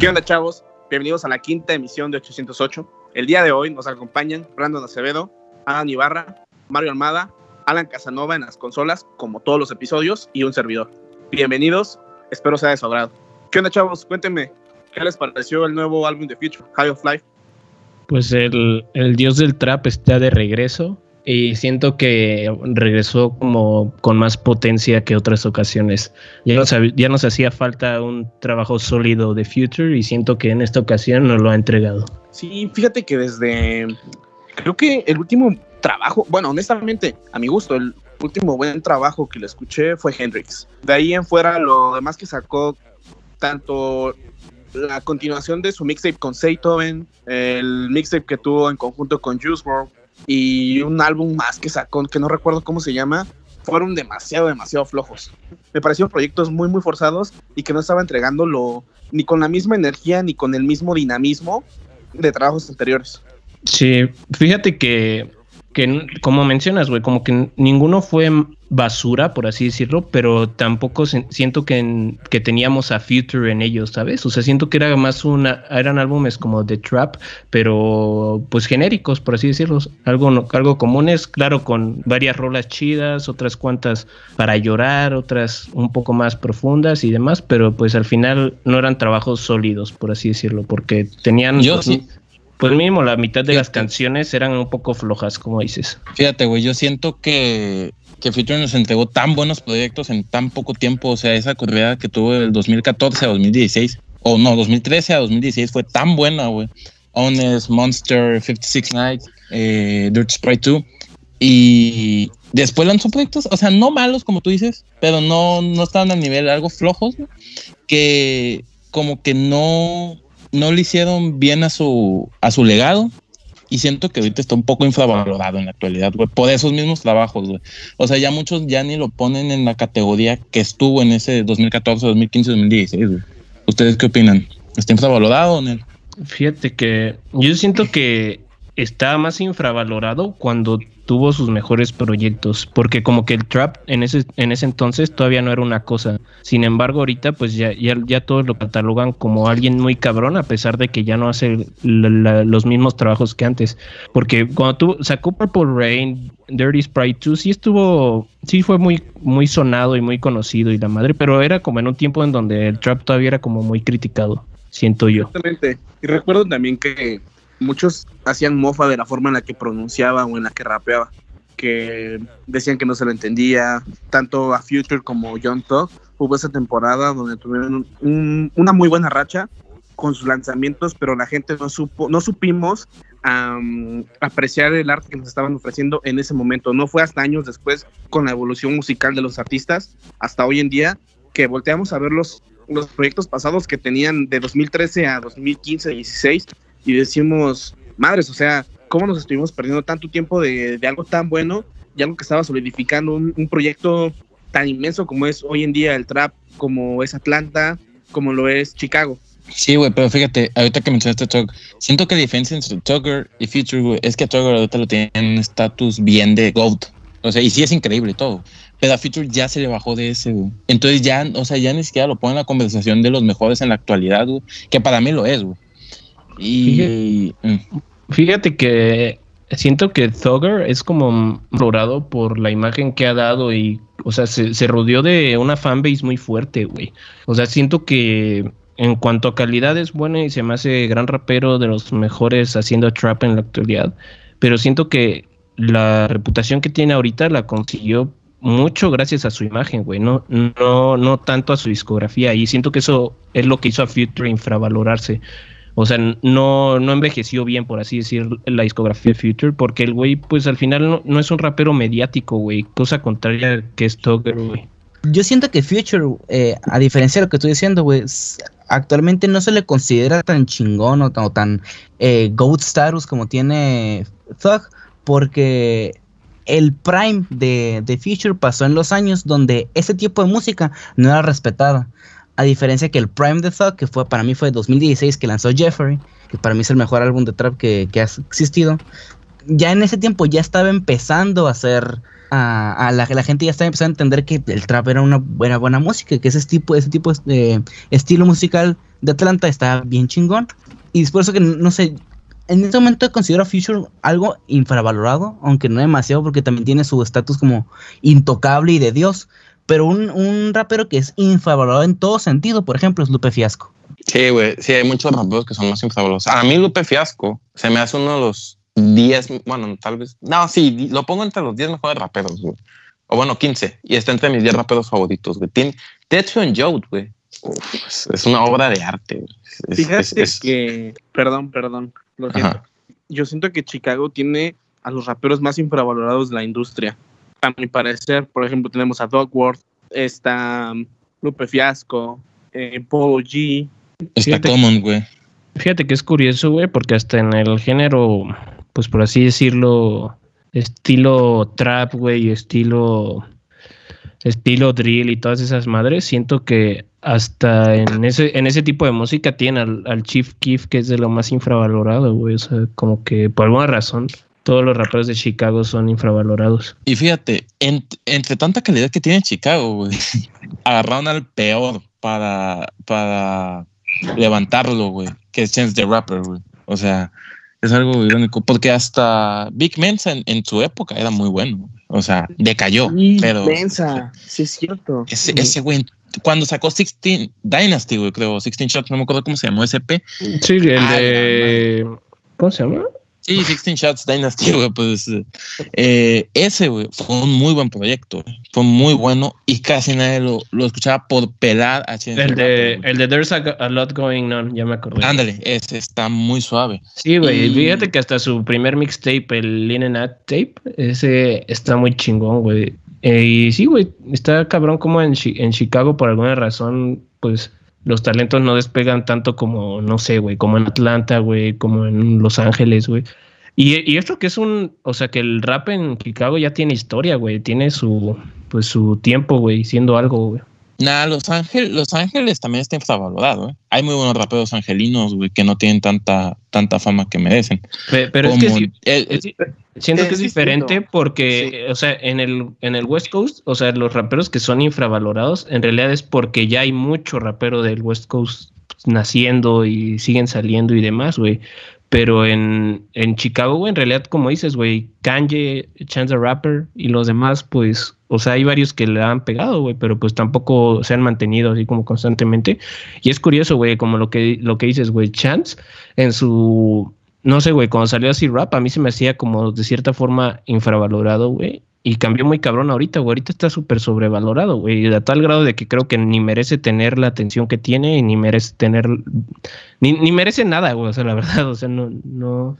¿Qué onda, chavos? Bienvenidos a la quinta emisión de 808. El día de hoy nos acompañan Brandon Acevedo, Alan Ibarra, Mario Almada, Alan Casanova en las consolas, como todos los episodios, y un servidor. Bienvenidos, espero sea de su agrado. ¿Qué onda, chavos? Cuéntenme, ¿qué les pareció el nuevo álbum de Future, High of Life? Pues el, el dios del trap está de regreso y siento que regresó como con más potencia que otras ocasiones. Ya nos, ya nos hacía falta un trabajo sólido de Future y siento que en esta ocasión nos lo ha entregado. Sí, fíjate que desde. Creo que el último trabajo, bueno, honestamente, a mi gusto, el último buen trabajo que le escuché fue Hendrix. De ahí en fuera, lo demás que sacó, tanto la continuación de su mixtape con Beethoven, el mixtape que tuvo en conjunto con Juice WRLD y un álbum más que sacó, que no recuerdo cómo se llama, fueron demasiado, demasiado flojos. Me parecieron proyectos muy, muy forzados y que no estaba entregándolo ni con la misma energía ni con el mismo dinamismo de trabajos anteriores. Sí, fíjate que, que como mencionas, güey, como que ninguno fue basura, por así decirlo, pero tampoco siento que, en- que teníamos a Future en ellos, ¿sabes? O sea, siento que era más una, eran álbumes como de trap, pero pues genéricos, por así decirlo, algo, no- algo comunes, claro, con varias rolas chidas, otras cuantas para llorar, otras un poco más profundas y demás, pero pues al final no eran trabajos sólidos, por así decirlo, porque tenían... Yo sí- pues mínimo la mitad de las canciones eran un poco flojas, como dices. Fíjate, güey, yo siento que, que Future nos entregó tan buenos proyectos en tan poco tiempo. O sea, esa corrida que tuvo del 2014 a 2016, o no, 2013 a 2016 fue tan buena, güey. Honest, Monster, 56 Nights, eh, Dirt Sprite 2. Y después lanzó proyectos, o sea, no malos, como tú dices, pero no, no estaban al nivel, algo flojos, que como que no, no le hicieron bien a su, a su legado. Y siento que ahorita está un poco infravalorado en la actualidad, güey, por esos mismos trabajos, güey. O sea, ya muchos ya ni lo ponen en la categoría que estuvo en ese 2014, 2015, 2016, güey. ¿Ustedes qué opinan? ¿Está infravalorado, Nel? Fíjate que yo siento que está más infravalorado cuando tuvo sus mejores proyectos, porque como que el trap en ese en ese entonces todavía no era una cosa. Sin embargo, ahorita pues ya ya, ya todos lo catalogan como alguien muy cabrón a pesar de que ya no hace los mismos trabajos que antes, porque cuando tuvo sacó Purple Rain, Dirty Sprite 2 sí estuvo sí fue muy muy sonado y muy conocido y la madre, pero era como en un tiempo en donde el trap todavía era como muy criticado, siento yo. Exactamente. Y recuerdo también que muchos hacían mofa de la forma en la que pronunciaba o en la que rapeaba, que decían que no se lo entendía, tanto a Future como John Thug. Hubo esa temporada donde tuvieron un- una muy buena racha con sus lanzamientos, pero la gente no supo, no supimos am, apreciar el arte que nos estaban ofreciendo en ese momento. No fue hasta años después, con la evolución musical de los artistas, hasta hoy en día, que volteamos a ver los, los proyectos pasados que tenían de 2013 a 2015, 16, y decimos, madres, o sea, ¿cómo nos estuvimos perdiendo tanto tiempo de, de algo tan bueno y algo que estaba solidificando un, proyecto tan inmenso como es hoy en día el trap, como es Atlanta, como lo es Chicago? Sí, güey, pero fíjate, ahorita que mencionaste Tugger, siento que la diferencia entre Tugger y Future, güey, es que a Tugger ahorita lo tienen en un estatus bien de GOAT. O sea, y sí es increíble todo. Pero a Future ya se le bajó de ese, güey. Entonces ya, o sea, ya ni siquiera lo pone en la conversación de los mejores en la actualidad, güey. Que para mí lo es, güey. Y. mm, Fíjate que siento que Thugger es como valorado por la imagen que ha dado y, o sea, se, se rodeó de una fanbase muy fuerte, güey. O sea, siento que en cuanto a calidad es bueno y se me hace gran rapero de los mejores haciendo trap en la actualidad, pero siento que la reputación que tiene ahorita la consiguió mucho gracias a su imagen, güey, no, no, no tanto a su discografía y siento que eso es lo que hizo a Future infravalorarse. O sea, no, no envejeció bien, por así decir, la discografía de Future, porque el güey, pues al final no, no es un rapero mediático, güey. Cosa contraria que es Tugger, güey. Yo siento que Future, eh, a diferencia de lo que estoy diciendo, güey, actualmente no se le considera tan chingón o tan, o tan eh, GOAT status como tiene Thug, porque el prime de, de Future pasó en los años donde ese tipo de música no era respetada. A diferencia que el prime de Thug, que fue para mí fue 2016 que lanzó Jeffrey, que para mí es el mejor álbum de trap que, ha existido. Ya en ese tiempo ya estaba empezando a ser a, la, la, gente ya estaba empezando a entender que el trap era una buena, buena música, que ese tipo, ese tipo de estilo musical de Atlanta está bien chingón. Y es por eso que, no sé, en este momento considero a Future algo infravalorado, aunque no demasiado, porque también tiene su estatus como intocable y de Dios. Pero un, un, rapero que es infravalorado en todo sentido, por ejemplo, es Lupe Fiasco. Sí, güey, sí, hay muchos raperos que son más infravalorados. A mí Lupe Fiasco se me hace uno de los 10, bueno, tal vez, no, sí, lo pongo entre los 10 mejores raperos, güey. O bueno, 15, y está entre mis 10 raperos favoritos, güey. Tiene Tetsu and Joe, güey. Es, una obra de arte. Es, Fíjate que, perdón, perdón, lo siento. Yo siento que Chicago tiene a los raperos más infravalorados de la industria. A mi parecer, por ejemplo, tenemos a Dogworth, está um, Lupe Fiasco, eh, Polo G. Está Common, güey. Fíjate que es curioso, güey, porque hasta en el género, pues por así decirlo, estilo trap, güey, estilo estilo drill y todas esas madres, siento que hasta en ese, en ese tipo de música tiene al, Chief Keef, que es de lo más infravalorado, güey. O sea, como que por alguna razón todos los raperos de Chicago son infravalorados. Y fíjate, entre tanta calidad que tiene Chicago, güey, agarraron al peor para, para levantarlo, güey, que es Chance the Rapper, güey. O sea, es algo irónico, porque hasta Big Mensa en, su época era muy bueno. O sea, decayó. pero. Mensa, sí es cierto. Ese, ese güey, cuando sacó 16 Dynasty, güey, creo, 16 Shots, no me acuerdo cómo se llamó SP. Sí, el de. ¿Cómo se llama? Sí, 16 Shots Dynasty, güey, pues eh, ese, güey, fue un muy buen proyecto, fue muy bueno y casi nadie lo, lo escuchaba por pelar a Chance el de, el de There's a, Lot Going On, ya me acordé. Ándale, ese está muy suave. Sí, güey, fíjate que hasta su primer mixtape, el Linen Tape, ese está muy chingón, güey. Eh, y sí, güey, está cabrón como en, en Chicago por alguna razón, pues los talentos no despegan tanto como, no sé, güey, como en Atlanta, güey, como en Los Ángeles, güey. Y, y, esto que es un, o sea, que el rap en Chicago ya tiene historia, güey, tiene su, pues su tiempo, güey, siendo algo, güey. Nah, Los Ángeles, Los Ángeles también está infravalorado, ¿eh? Hay muy buenos raperos angelinos, güey, que no tienen tanta, tanta fama que merecen. Pero, es que sí, siento que es, diferente porque, o sea, en el, en el West Coast, o sea, los raperos que son infravalorados, en realidad es porque ya hay mucho rapero del West Coast naciendo y siguen saliendo y demás, güey. Pero en, en Chicago, güey, en realidad, como dices, güey, Kanye, Chance the Rapper y los demás, pues, o sea, hay varios que le han pegado, güey, pero pues tampoco se han mantenido así como constantemente. Y es curioso, güey, como lo que, lo que dices, güey, Chance, en su, no sé, güey, cuando salió así rap, a mí se me hacía como de cierta forma infravalorado, güey. Y cambió muy cabrón ahorita, güey. Ahorita está súper sobrevalorado, güey. A tal grado de que creo que ni merece tener la atención que tiene y ni merece tener. Ni, ni merece nada, güey. O sea, la verdad, o sea, no. no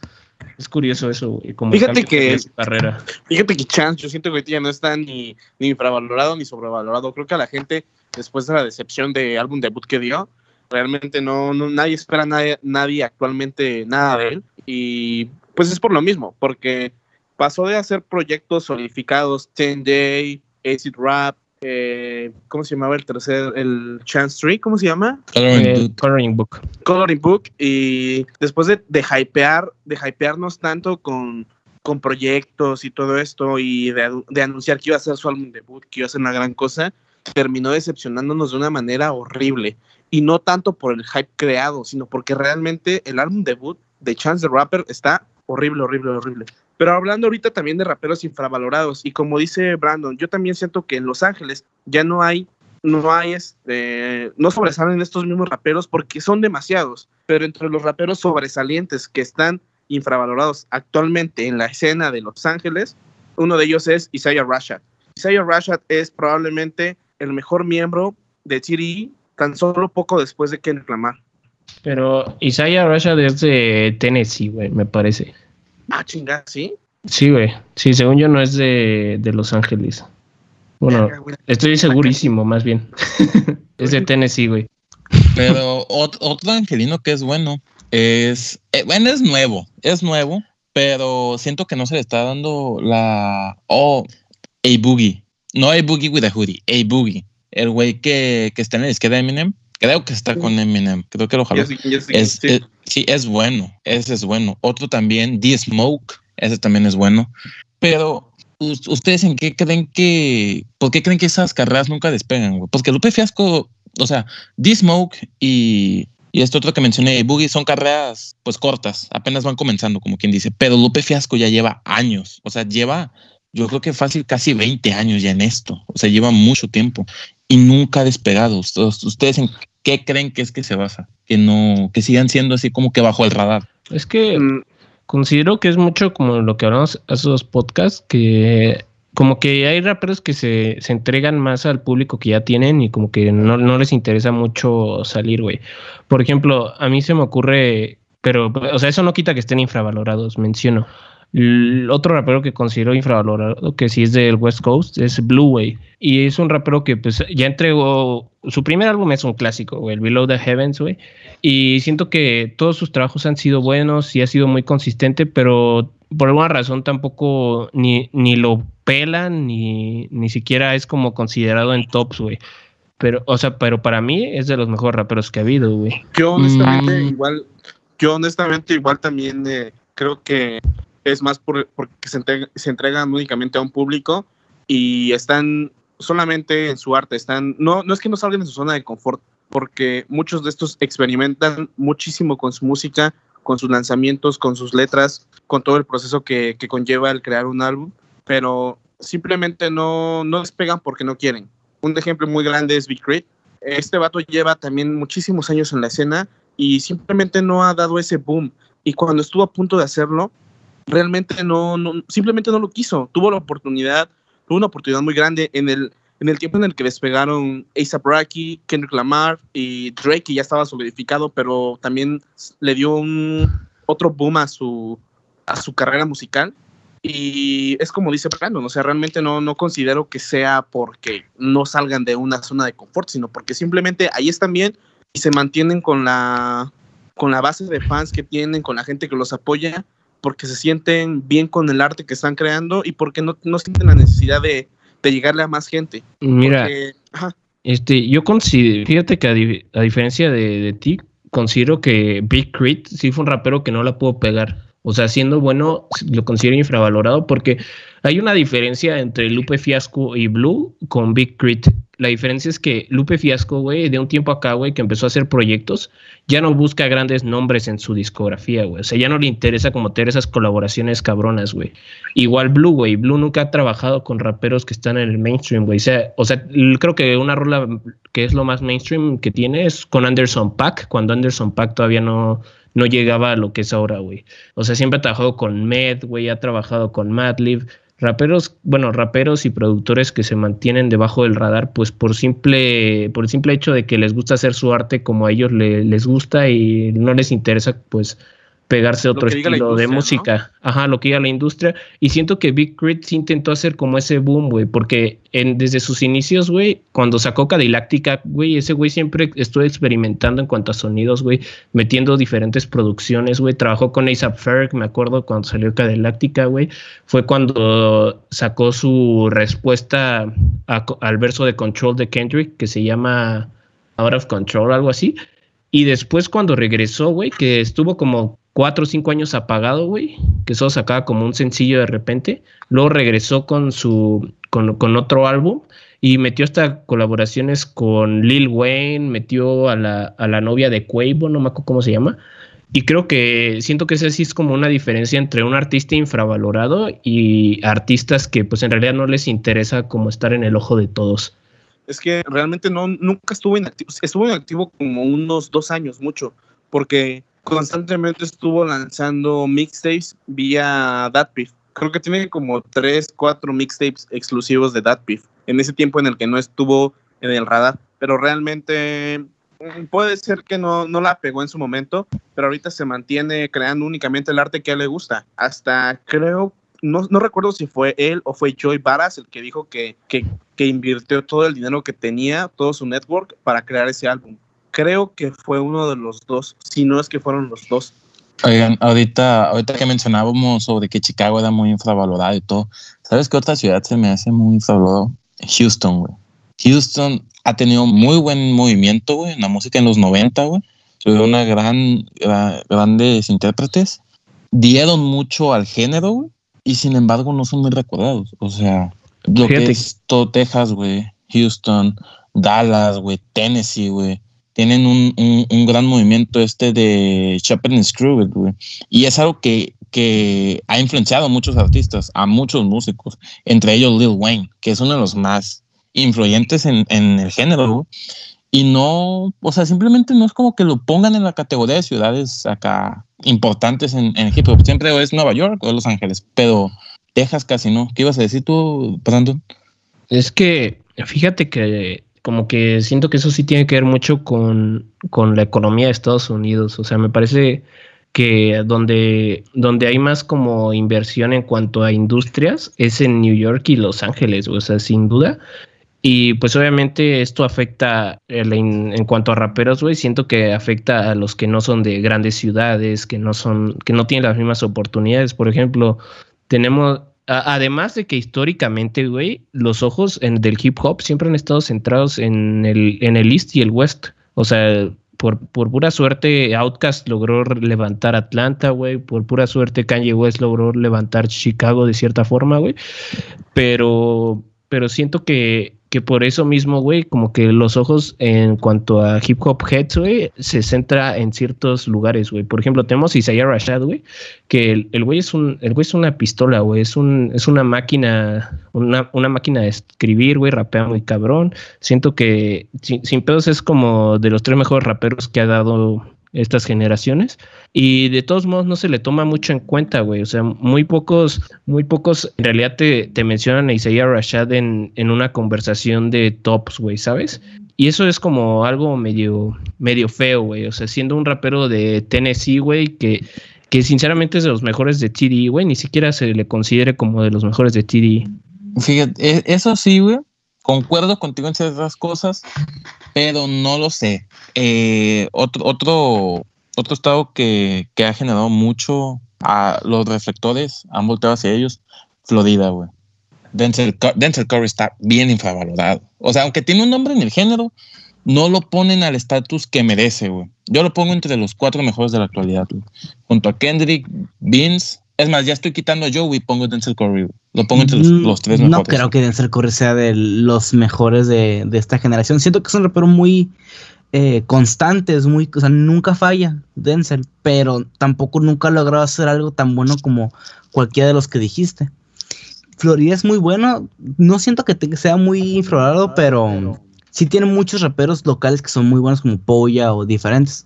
es curioso eso, güey. Como fíjate que. Carrera. Fíjate que Chance, yo siento que ya no está ni, ni infravalorado ni sobrevalorado. Creo que a la gente, después de la decepción de álbum debut que dio, realmente no, no nadie espera nadie, nadie actualmente nada de él. Y pues es por lo mismo, porque pasó de hacer proyectos solidificados, 10Day, Acid Rap, eh, ¿cómo se llamaba el tercer? El Chance Tree, ¿cómo se llama? Coloring, Book. Coloring Book. Y después de, de hypear, de hypearnos tanto con, con proyectos y todo esto y de, de, anunciar que iba a ser su álbum debut, que iba a ser una gran cosa, terminó decepcionándonos de una manera horrible. Y no tanto por el hype creado, sino porque realmente el álbum debut de Chance the Rapper está horrible, horrible, horrible. Pero hablando ahorita también de raperos infravalorados, y como dice Brandon, yo también siento que en Los Ángeles ya no hay, no hay, este, no sobresalen estos mismos raperos porque son demasiados, pero entre los raperos sobresalientes que están infravalorados actualmente en la escena de Los Ángeles, uno de ellos es Isaiah Rashad. Isaiah Rashad es probablemente el mejor miembro de TDE tan solo poco después de Kendrick Lamar. Pero Isaiah Rashad es de Tennessee, güey, me parece. Ah, chingada, ¿sí? Sí, güey. Sí, según yo no es de, Los Ángeles. Bueno, estoy segurísimo, más bien. es de Tennessee, güey. Pero otro, angelino que es bueno es. Eh, bueno, es nuevo. Es nuevo. pero siento que no se le está dando la. Oh, A Boogie. No A Boogie with a hoodie, A Boogie. El güey que, que está en el izquierda de Eminem. Creo que está con Eminem. Creo que lo jaló. Ya sé- Es, sí. es- sí, es bueno. Ese es bueno. Otro también, The Smoke. Ese también es bueno. Pero, ¿us- ¿ustedes en qué creen que. ¿Por qué creen que esas carreras nunca despegan, güey? Porque Lupe Fiasco, o sea, The Smoke y, y este otro que mencioné, Boogie, son carreras pues cortas. Apenas van comenzando, como quien dice. Pero Lupe Fiasco ya lleva años. O sea, lleva. Yo creo que fácil casi 20 años ya en esto. O sea, lleva mucho tiempo y nunca ha despegado. Ustedes, ¿Ustedes en qué creen que es que se basa? Que no, que sigan siendo así como que bajo el radar. Es que Mm, considero que es mucho como lo que hablamos hace dos podcasts, que como que hay raperos que se, se entregan más al público que ya tienen y como que no, no les interesa mucho salir, güey. Por ejemplo, a mí se me ocurre, pero, o sea, eso no quita que estén infravalorados, menciono. El otro rapero que considero infravalorado, que sí es del West Coast, es Blue Way. Y es un rapero que pues ya entregó, su primer álbum es un clásico, güey, el Below the Heavens, güey. Y siento que todos sus trabajos han sido buenos y ha sido muy consistente, pero por alguna razón tampoco ni, ni lo pelan ni, ni siquiera es como considerado en tops, güey. Pero, o sea, pero para mí es de los mejores raperos que ha habido, güey. Yo honestamente Mm. igual, yo honestamente igual también eh, creo que es más por, porque se, entrega- se entregan únicamente a un público y están solamente en su arte, están, no, no es que no salgan de su zona de confort, porque muchos de estos experimentan muchísimo con su música, con sus lanzamientos, con sus letras, con todo el proceso que, que conlleva el crear un álbum, pero simplemente no, no despegan porque no quieren. Un ejemplo muy grande es Big Crit. Este vato lleva también muchísimos años en la escena y simplemente no ha dado ese boom. Y cuando estuvo a punto de hacerlo, realmente no, no simplemente no lo quiso. Tuvo la oportunidad, tuvo una oportunidad muy grande en el, en el tiempo en el que despegaron A$AP Rocky, Kendrick Lamar y Drake, que ya estaba solidificado, pero también le dio un otro boom a su, a su carrera musical. Y es como dice Brandon, o sea, realmente no, no considero que sea porque no salgan de una zona de confort, sino porque simplemente ahí están bien y se mantienen con la, con la base de fans que tienen, con la gente que los apoya, porque se sienten bien con el arte que están creando y porque no, no sienten la necesidad de, de llegarle a más gente. Mira, Porque, ajá, Este, yo considero, fíjate que a, di- a diferencia de, de ti, considero que Big Crit sí fue un rapero que no la pudo pegar. O sea, siendo bueno, lo considero infravalorado porque hay una diferencia entre Lupe Fiasco y Blue con Big Crit. La diferencia es que Lupe Fiasco, güey, de un tiempo acá, güey, que empezó a hacer proyectos, ya no busca grandes nombres en su discografía, güey. O sea, ya no le interesa como tener esas colaboraciones cabronas, güey. Igual Blue, güey. Blue nunca ha trabajado con raperos que están en el mainstream, güey. O sea, o sea, creo que una rola que es lo más mainstream que tiene es con Anderson Pack, cuando Anderson Pack todavía no, no llegaba a lo que es ahora, güey. O sea, siempre ha trabajado con Med, güey, ha trabajado con Madlib. Raperos, bueno, raperos y productores que se mantienen debajo del radar, pues por simple, por el simple hecho de que les gusta hacer su arte como a ellos le- les gusta y no les interesa, pues, pegarse otro estilo de música. Ajá, lo que diga la industria. Y siento que Big Crit intentó hacer como ese boom, güey, porque en, desde sus inicios, güey, cuando sacó Cadillactica, güey, ese güey siempre estuvo experimentando en cuanto a sonidos, güey, metiendo diferentes producciones, güey. Trabajó con A$AP Ferg, me acuerdo cuando salió Cadillactica, güey. Fue cuando sacó su respuesta a- al verso de Control de Kendrick, que se llama Out of Control, algo así. Y después cuando regresó, güey, que estuvo como cuatro o cinco años apagado, güey, que solo sacaba como un sencillo de repente, luego regresó con su, con, con otro álbum y metió hasta colaboraciones con Lil Wayne, metió a la, a la novia de Quavo, no me acuerdo cómo se llama. Y creo que siento que esa sí es como una diferencia entre un artista infravalorado y artistas que pues en realidad no les interesa como estar en el ojo de todos. es que realmente no, nunca estuvo inactivo, estuvo inactivo como unos dos años, mucho, porque constantemente estuvo lanzando mixtapes vía DatPiff. Creo que tiene como tres, cuatro mixtapes exclusivos de DatPiff, en ese tiempo en el que no estuvo en el radar, pero realmente mm, puede ser que no, no la pegó en su momento, pero ahorita se mantiene creando únicamente el arte que a él le gusta. Hasta creo, no, no recuerdo si fue él o fue Joy Baras el que dijo que, que, que invirtió todo el dinero que tenía, todo su network, para crear ese álbum. Creo que fue uno de los dos, si no es que fueron los dos. Oigan, ahorita, ahorita que mencionábamos sobre que Chicago era muy infravalorado y todo, ¿sabes qué otra ciudad se me hace muy infravalorado? Houston, güey. Houston ha tenido muy buen movimiento, güey, en la música en los 90, güey. Tuvieron una gran, gra- grandes intérpretes. Dieron mucho al género, güey, y sin embargo no son muy recordados. O sea, lo que es todo Texas, güey, Houston, Dallas, güey, Tennessee, güey. Tienen un, un, un gran movimiento este de Shepherd and Screw It, güey. Y es algo que, que ha influenciado a muchos artistas, a muchos músicos, entre ellos Lil Wayne, que es uno de los más influyentes en, en el género, güey. Y no, o sea, simplemente no es como que lo pongan en la categoría de ciudades acá importantes en, en hip hop. Siempre es Nueva York o Los Ángeles, pero Texas casi no. ¿Qué ibas a decir tú, Brandon? Es que, fíjate que como que siento que eso sí tiene que ver mucho con, con la economía de Estados Unidos. O sea, me parece que donde, donde hay más como inversión en cuanto a industrias es en New York y Los Ángeles, o sea, sin duda. Y pues obviamente esto afecta en, en cuanto a raperos, güey, siento que afecta a los que no son de grandes ciudades, que no son, que no tienen las mismas oportunidades. Por ejemplo, tenemos, además de que históricamente, güey, los ojos en- del hip hop siempre han estado centrados en el, en el East y el West. O sea, por, por pura suerte, Outkast logró levantar Atlanta, güey. Por pura suerte, Kanye West logró levantar Chicago de cierta forma, güey. Pero, pero siento que, que por eso mismo, güey, como que los ojos en cuanto a hip hop heads, güey, se centra en ciertos lugares, güey. Por ejemplo, tenemos Isaiah Rashad, güey, que el, güey es un, el güey es una pistola, güey, es un, es una máquina, una, una máquina de escribir, güey, rapea muy cabrón. Siento que sin pedos es como de los tres mejores raperos que ha dado estas generaciones y de todos modos no se le toma mucho en cuenta, güey, o sea, muy pocos, muy pocos en realidad te, te mencionan a Isaiah Rashad en, en una conversación de tops, güey, ¿sabes? Y eso es como algo medio, medio feo, güey, o sea, siendo un rapero de Tennessee, güey, que, que sinceramente es de los mejores de TD, güey, ni siquiera se le considere como de los mejores de TD. Fíjate, e- eso sí, güey. Concuerdo contigo en ciertas cosas, pero no lo sé. Eh, otro, otro, otro estado que, que ha generado mucho a los reflectores, han volteado hacia ellos, Florida, güey. Denzel, Denzel Curry está bien infravalorado. O sea, aunque tiene un nombre en el género, no lo ponen al estatus que merece, güey. Yo lo pongo entre los cuatro mejores de la actualidad, güey. Junto a Kendrick, Vince. Es más, ya estoy quitando a Joe y pongo Denzel Curry. Lo pongo entre los, los tres No mejores. creo que Denzel Curry sea de los mejores de, de esta generación. Siento que es un rapero muy eh, constante, es muy, o sea, nunca falla Denzel, pero tampoco nunca ha logrado hacer algo tan bueno como cualquiera de los que dijiste. Florida es muy bueno, no siento que te- sea muy infravalorado, pero sí tiene muchos raperos locales que son muy buenos como Polla o diferentes.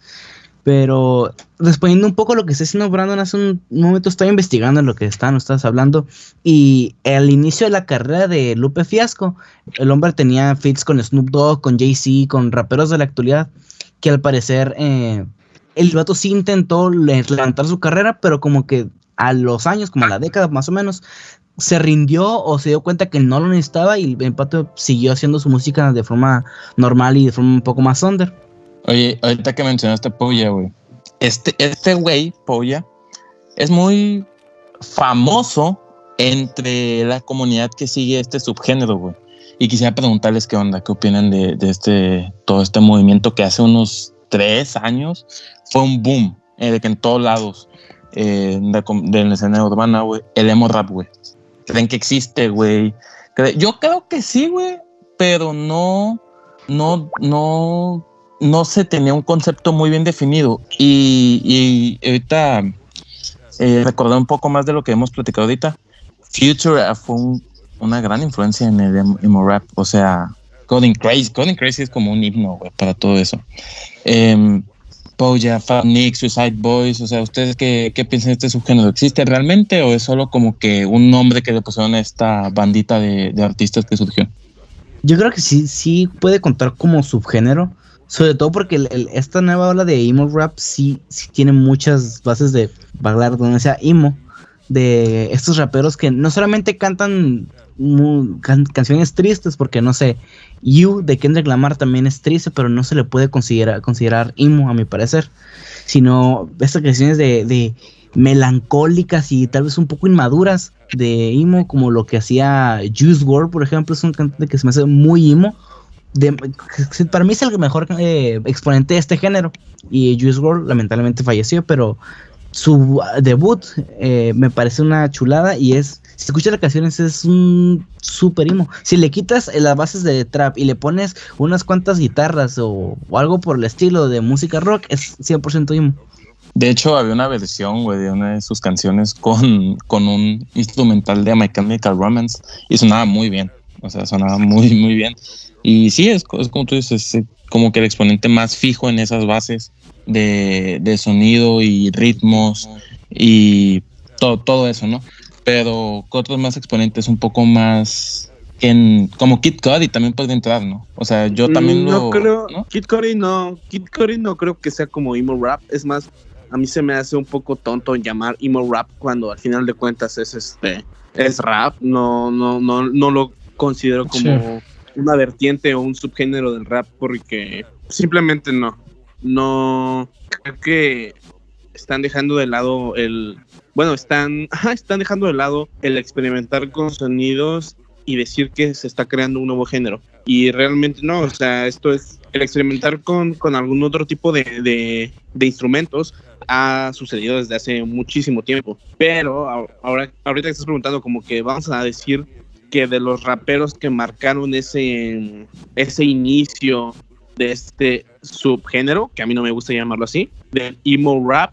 Pero respondiendo un poco a lo que está diciendo Brandon hace un momento, estaba investigando lo que está, no estás hablando. Y al inicio de la carrera de Lupe Fiasco, el hombre tenía feats con Snoop Dogg, con Jay-Z, con raperos de la actualidad, que al parecer eh, el vato sí intentó le- levantar su carrera, pero como que a los años, como a la década más o menos, se rindió o se dio cuenta que no lo necesitaba y el pato siguió haciendo su música de forma normal y de forma un poco más under. Oye, ahorita que mencionaste Polla, güey. Este, este güey, Polla, es muy famoso entre la comunidad que sigue este subgénero, güey. Y quisiera preguntarles qué onda, qué opinan de, este, todo este movimiento que hace unos tres años fue un boom, eh, de que en todos lados eh, de, de la escena urbana, güey, el emo rap, güey. ¿Creen que existe, güey? Yo creo que sí, güey, pero no, no, no, no se tenía un concepto muy bien definido. Y, ahorita eh, recordar un poco más de lo que hemos platicado ahorita. Future eh, fue un- una gran influencia en el emo, rap. O sea, Coding Crazy. Coding Crazy es como un himno, para todo eso. Eh, Poja, Fab Nick, Suicide Boys. O sea, ¿ustedes qué, qué piensan de este subgénero? ¿Existe realmente o es solo como que un nombre que le pusieron a esta bandita de, de artistas que surgió? Yo creo que sí, sí puede contar como subgénero. Sobre todo porque el- esta nueva ola de emo rap sí, sí tiene muchas bases de bailar donde sea emo. De estos raperos que no solamente cantan canciones tristes, porque no sé, You de Kendrick Lamar también es triste, pero no se le puede considerar, considerar emo a mi parecer. sino estas canciones de, de melancólicas y tal vez un poco inmaduras de emo, como lo que hacía Juice WRLD, por ejemplo, es un cantante que se me hace muy emo. Para mí es el mejor eh, exponente de este género. Y Juice WRLD lamentablemente falleció, pero su debut eh, me parece una chulada y es, si escuchas las canciones es un super emo. Si le quitas las bases de trap y le pones unas cuantas guitarras o, algo por el estilo de música rock, es 100% emo. De hecho, había una versión, güey, de una de sus canciones con, con un instrumental de My Chemical Romance y sonaba muy bien. O sea, sonaba muy, muy bien. Y sí, es, es como tú dices, es como que el exponente más fijo en esas bases de, de sonido y ritmos y todo, todo eso, ¿no? Pero otros más exponentes un poco más en, como Kid Cudi también puede entrar, ¿no? O sea, yo también no lo... creo, ¿no? Kid Cudi no, Kid Cudi no creo que sea como emo rap, es más, a mí se me hace un poco tonto llamar emo rap cuando al final de cuentas es este es rap, no no no no lo considero como una vertiente o un subgénero del rap porque simplemente no. No creo que están dejando de lado el bueno, están ajá, están dejando de lado el experimentar con sonidos y decir que se está creando un nuevo género. Y realmente no, o sea, esto es el experimentar con, con algún otro tipo de, de, de, instrumentos ha sucedido desde hace muchísimo tiempo. Pero ahora, ahorita que estás preguntando, como que vamos a decir que de los raperos que marcaron ese, ese inicio de este subgénero, que a mí no me gusta llamarlo así, del emo rap,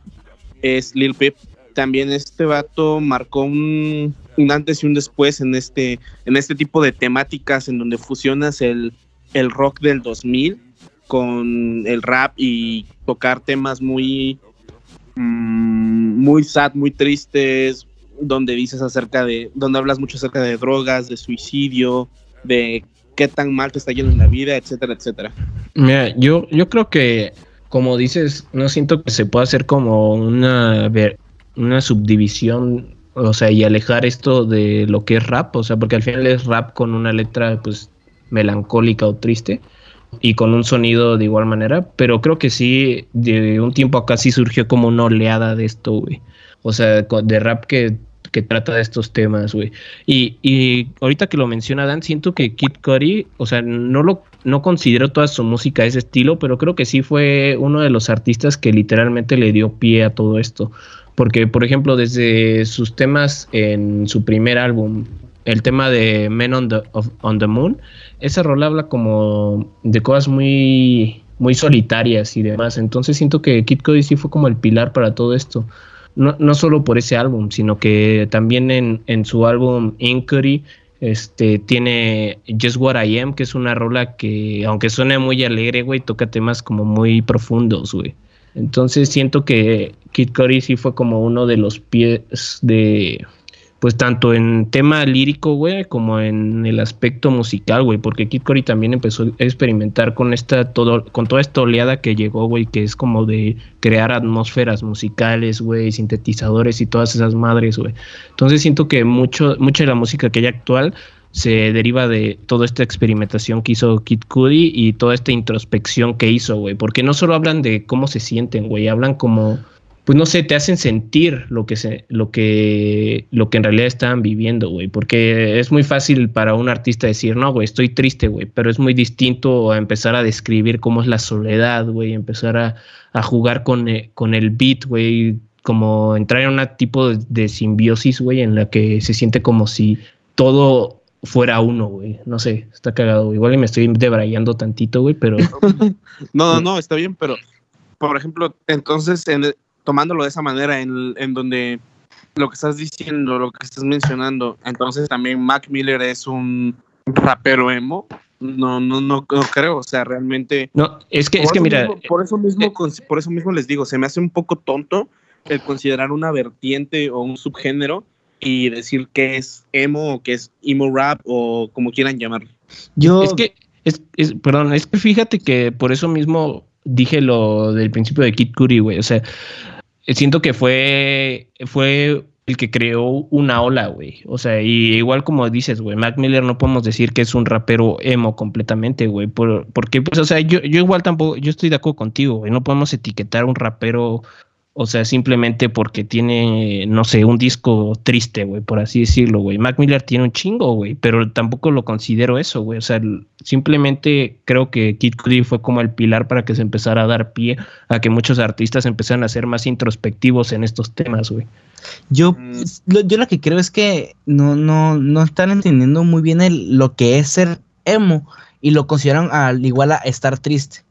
es Lil Peep. También este vato marcó un, un antes y un después en este, en este tipo de temáticas en donde fusionas el, el rock del 2000 con el rap y tocar temas muy mmm, muy sad, muy tristes, donde dices acerca de, donde hablas mucho acerca de drogas, de suicidio, de qué tan mal te está yendo en la vida, etcétera, etcétera. Mira, yo, yo creo que, como dices, no siento que se pueda hacer como una, una subdivisión, o sea, y alejar esto de lo que es rap, o sea, porque al final es rap con una letra, pues, melancólica o triste y con un sonido de igual manera, pero creo que sí, de un tiempo acá sí surgió como una oleada de esto, güey. O sea, de rap que, que trata de estos temas, güey. Y, y ahorita que lo menciona Dan, siento que Kid Cudi, o sea, no lo no considero toda su música ese estilo, pero creo que sí fue uno de los artistas que literalmente le dio pie a todo esto. Porque, por ejemplo, desde sus temas en su primer álbum, el tema de Men on the, on the Moon, esa rola habla como de cosas muy, muy solitarias y demás. Entonces siento que Kid Cudi sí fue como el pilar para todo esto. No, no solo por ese álbum, sino que también en, en su álbum Inquiry este, tiene Just What I Am, que es una rola que, aunque suene muy alegre, güey, toca temas como muy profundos, güey. Entonces siento que Kid Cudi sí fue como uno de los pies de, pues tanto en tema lírico, güey, como en el aspecto musical, güey, porque Kid Cudi también empezó a experimentar con esta todo con toda esta oleada que llegó, güey, que es como de crear atmósferas musicales, güey, sintetizadores y todas esas madres, güey. Entonces siento que mucho mucha de la música que hay actual se deriva de toda esta experimentación que hizo Kid Cudi y toda esta introspección que hizo, güey, porque no solo hablan de cómo se sienten, güey, hablan como pues no sé, te hacen sentir lo que se, lo que, lo que en realidad estaban viviendo, güey. Porque es muy fácil para un artista decir, no, güey, estoy triste, güey. Pero es muy distinto a empezar a describir cómo es la soledad, güey. Empezar a, a jugar con, eh, con el beat, güey. Como entrar en un tipo de, de simbiosis, güey, en la que se siente como si todo fuera uno, güey. No sé, está cagado. Igual me estoy debrayando tantito, güey, pero. no, no, no, está bien, pero. Por ejemplo, entonces, en, tomándolo de esa manera, en, en, donde lo que estás diciendo, lo que estás mencionando, entonces también Mac Miller es un rapero emo. No, no, no, no creo, o sea, realmente. No, es que, es que mira. Mismo, por eso mismo, eh, por eso mismo les digo, se me hace un poco tonto el considerar una vertiente o un subgénero y decir que es emo o que es emo rap o como quieran llamarlo. Yo. Es que, es, es, perdón, es que fíjate que por eso mismo dije lo del principio de Kid Cudi, güey. O sea, siento que fue, fue el que creó una ola, güey. O sea, y igual como dices, güey, Mac Miller no podemos decir que es un rapero emo completamente, güey. Por, porque, pues, o sea, yo, yo igual tampoco, yo estoy de acuerdo contigo, güey. No podemos etiquetar a un rapero o sea, simplemente porque tiene, no sé, un disco triste, güey, por así decirlo, güey. Mac Miller tiene un chingo, güey, pero tampoco lo considero eso, güey. O sea, simplemente creo que Kid Cudi fue como el pilar para que se empezara a dar pie a que muchos artistas empezaran a ser más introspectivos en estos temas, güey. Yo, mm. lo, yo lo que creo es que no, no, no están entendiendo muy bien el, lo que es ser emo y lo consideran al igual a estar triste.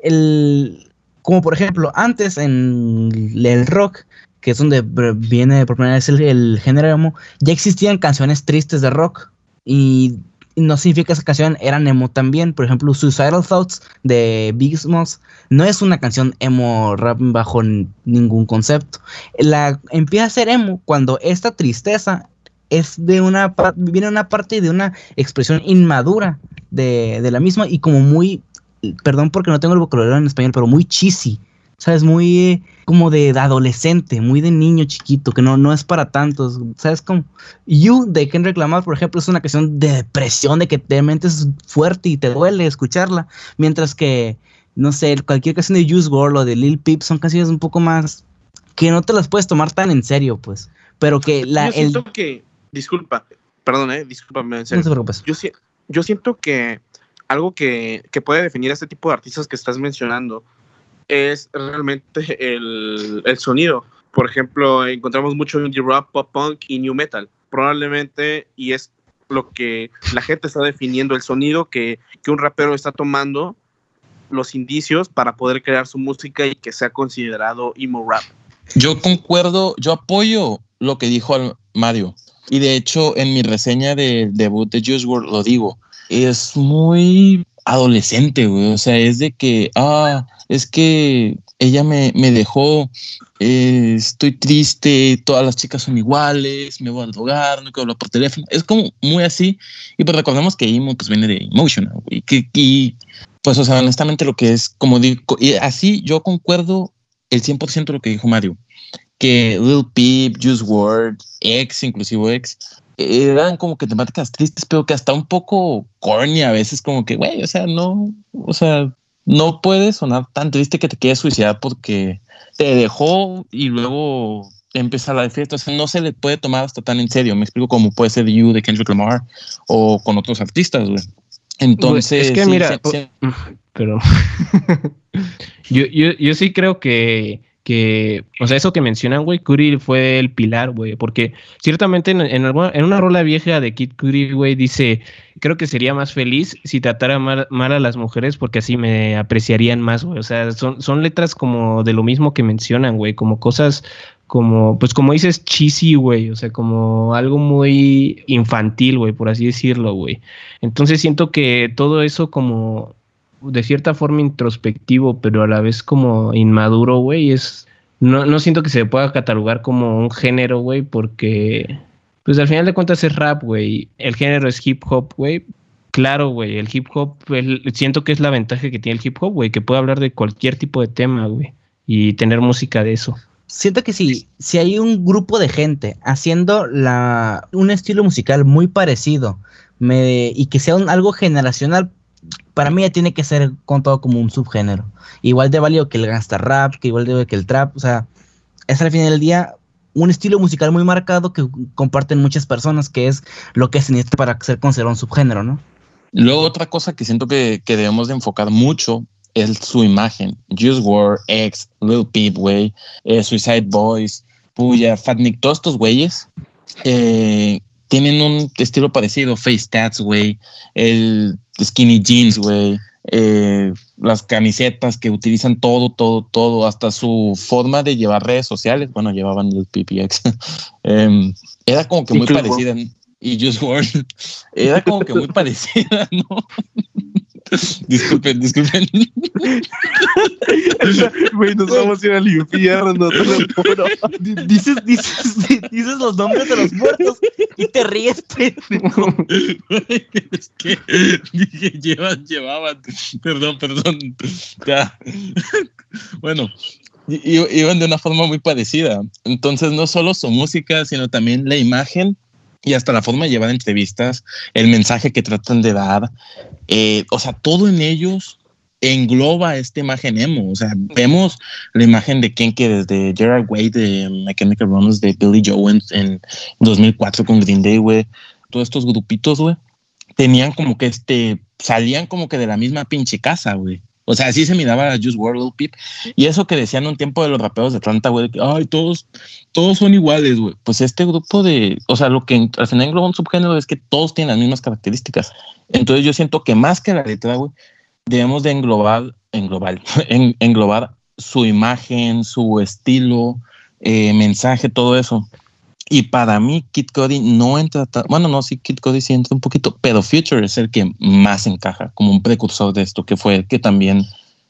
El, como por ejemplo, antes en el rock, que es donde viene por primera vez el, género emo, ya existían canciones tristes de rock. Y no significa que esa canción eran emo también. Por ejemplo, Suicidal Thoughts de Big Smalls no es una canción emo rap bajo ningún concepto. La empieza a ser emo cuando esta tristeza es de una viene una parte de una expresión inmadura de, de la misma y como muy perdón porque no tengo el vocabulario en español, pero muy cheesy. ¿Sabes? Muy como de adolescente, muy de niño chiquito, que no, no es para tantos. ¿Sabes cómo? You de Kendrick Lamar, por ejemplo, es una canción de depresión, de que te mentes fuerte y te duele escucharla. Mientras que, no sé, cualquier canción de Juice WRLD o de Lil Peep son canciones un poco más que no te las puedes tomar tan en serio, pues. Pero que la. Yo siento que. Disculpa, perdón, eh, discúlpame, en serio. No te preocupes. Yo, yo siento que algo que, puede definir a este tipo de artistas que estás mencionando es realmente el, sonido. Por ejemplo, encontramos mucho indie rock, pop punk y new metal. Probablemente, y es lo que la gente está definiendo, el sonido que, que un rapero está tomando, los indicios para poder crear su música y que sea considerado emo rap. Yo concuerdo, yo apoyo lo que dijo Mario. Y de hecho, en mi reseña de debut de Juice WRLD lo digo es muy adolescente, güey. O sea, es de que, ah, es que ella me, me dejó, eh, estoy triste, todas las chicas son iguales, me voy a drogar, no quiero hablar por teléfono. Es como muy así. Y pues recordemos que emo pues viene de emotional, güey. Que, y pues, o sea, honestamente lo que es, como digo, y así yo concuerdo el 100% de lo que dijo Mario. Que Lil Peep, Juice WRLD, X, inclusive X, eran como que temáticas tristes, pero que hasta un poco corny a veces, como que, güey, o sea, no, o sea, no puede sonar tan triste que te quieras suicidar porque te dejó y luego empieza la fiesta. O sea, no se le puede tomar hasta tan en serio. Me explico cómo puede ser You de Kendrick Lamar o con otros artistas, güey. Entonces, es que mira, pero yo, yo, yo sí creo que que, o sea, eso que mencionan, güey, Curry fue el pilar, güey, porque ciertamente en, en, en una rola vieja de Kid Curry, güey, dice, creo que sería más feliz si tratara mal, a las mujeres porque así me apreciarían más, güey, o sea, son, son letras como de lo mismo que mencionan, güey, como cosas como, pues como dices, cheesy, güey, o sea, como algo muy infantil, güey, por así decirlo, güey. Entonces siento que todo eso como de cierta forma introspectivo, pero a la vez como inmaduro, güey, es... No, no siento que se pueda catalogar como un género, güey, porque... Pues al final de cuentas es rap, güey. El género es hip hop, güey. Claro, güey, el hip hop, siento que es la ventaja que tiene el hip hop, güey, que puede hablar de cualquier tipo de tema, güey, y tener música de eso. Siento que si, si hay un grupo de gente haciendo la, un estilo musical muy parecido me, y que sea un, algo generacional, para mí ya tiene que ser contado como un subgénero. Igual de válido que el gangsta rap, que igual de válido que el trap. O sea, es al final del día un estilo musical muy marcado que comparten muchas personas, que es lo que se necesita para ser considerado un subgénero, ¿no? Luego otra cosa que siento que, debemos de enfocar mucho es su imagen. Juice WRLD, X, Lil Peep, güey, eh, Suicide Boys, Puya, Fatnik, todos estos güeyes eh, tienen un estilo parecido. Face Tats, güey, el skinny jeans, güey, eh, las camisetas que utilizan todo, todo, todo, hasta su forma de llevar redes sociales. Bueno, llevaban el PPX. Em, era como que muy parecida. Y Just World. Era como que muy parecida, ¿no? disculpen, disculpen. Güey, nos vamos a ir al infierno, te lo juro. Dices, dices, dices los nombres de los muertos y te ríes, pendejo. es que dije, llevan, llevaban. Perdón, perdón. Ya. Bueno, iban de una forma muy parecida. Entonces, no solo su música, sino también la imagen y hasta la forma de llevar entrevistas, el mensaje que tratan de dar. eh, o sea, todo en ellos engloba esta imagen emo. O sea, vemos la imagen de Kenke desde Gerard Way de My Chemical Romance, de Billy Joe en 2004 con Green Day, güey. Todos estos grupitos, güey, tenían como que este, salían como que de la misma pinche casa, güey. O sea, así se miraba a Juice WRLD, Pip. Y eso que decían un tiempo de los raperos de Atlanta, güey, que, ay, todos, todos son iguales, güey. Pues este grupo de, o sea, lo que al final engloba un subgénero es que todos tienen las mismas características. Entonces yo siento que más que la letra, güey, debemos de englobar, englobar, en- englobar su imagen, su estilo, eh, mensaje, todo eso. Y para mí, Kid Cody no entra, bueno, no, sí, Kid Cody sí entra un poquito, pero Future es el que más encaja como un precursor de esto, que fue el que también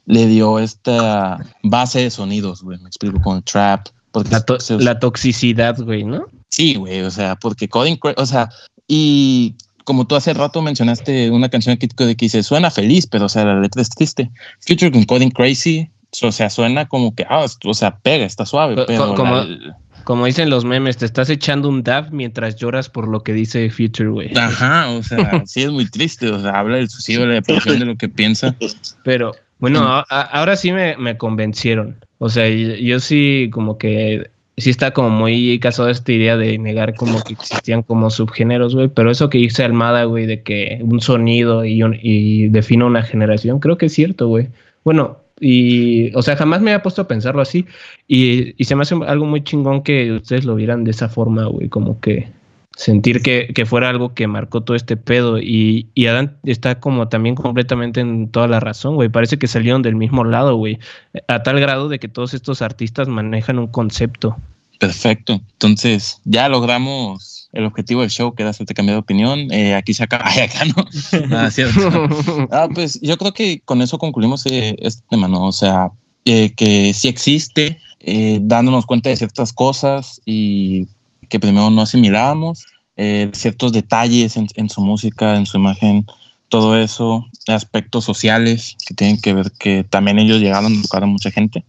le dio esta base de sonidos, güey, me explico, con trap. Porque La, to- se- la toxicidad, güey, ¿no? Sí, güey, o sea, porque Coding, Cra- o sea, y como tú hace rato mencionaste una canción de Kid Cudi que dice, suena feliz, pero o sea, la letra es triste. Future con Coding Crazy, o sea, suena como que, ah, o sea, pega, está suave, pero como- la- Como dicen los memes, te estás echando un dab mientras lloras por lo que dice Future, güey. Ajá, o sea, sí es muy triste, o sea, habla del suicidio, de la depresión, de lo que piensa. Pero bueno, a- a- ahora sí me, me convencieron. O sea, yo, yo sí como que sí está como muy casado esta idea de negar como que existían como subgéneros, güey. Pero eso que dice Almada, güey, de que un sonido y, un- y define una generación, creo que es cierto, güey. Bueno, y, o sea, jamás me había puesto a pensarlo así. Y, y se me hace algo muy chingón que ustedes lo vieran de esa forma, güey, como que sentir que, que fuera algo que marcó todo este pedo. Y, y Adán está como también completamente en toda la razón, güey. Parece que salieron del mismo lado, güey. A tal grado de que todos estos artistas manejan un concepto. Perfecto. Entonces, ya logramos el objetivo del show, que era hacerte cambiar de opinión. Eh, aquí se acaba. Ay, acá no. Nada, cierto. Ah, pues yo creo que con eso concluimos eh, este tema, ¿no? O sea, eh, que sí existe, eh, dándonos cuenta de ciertas cosas y que primero no asimilábamos, eh, ciertos detalles en, en su música, en su imagen, todo eso, aspectos sociales que tienen que ver que también ellos llegaron a tocar a mucha gente.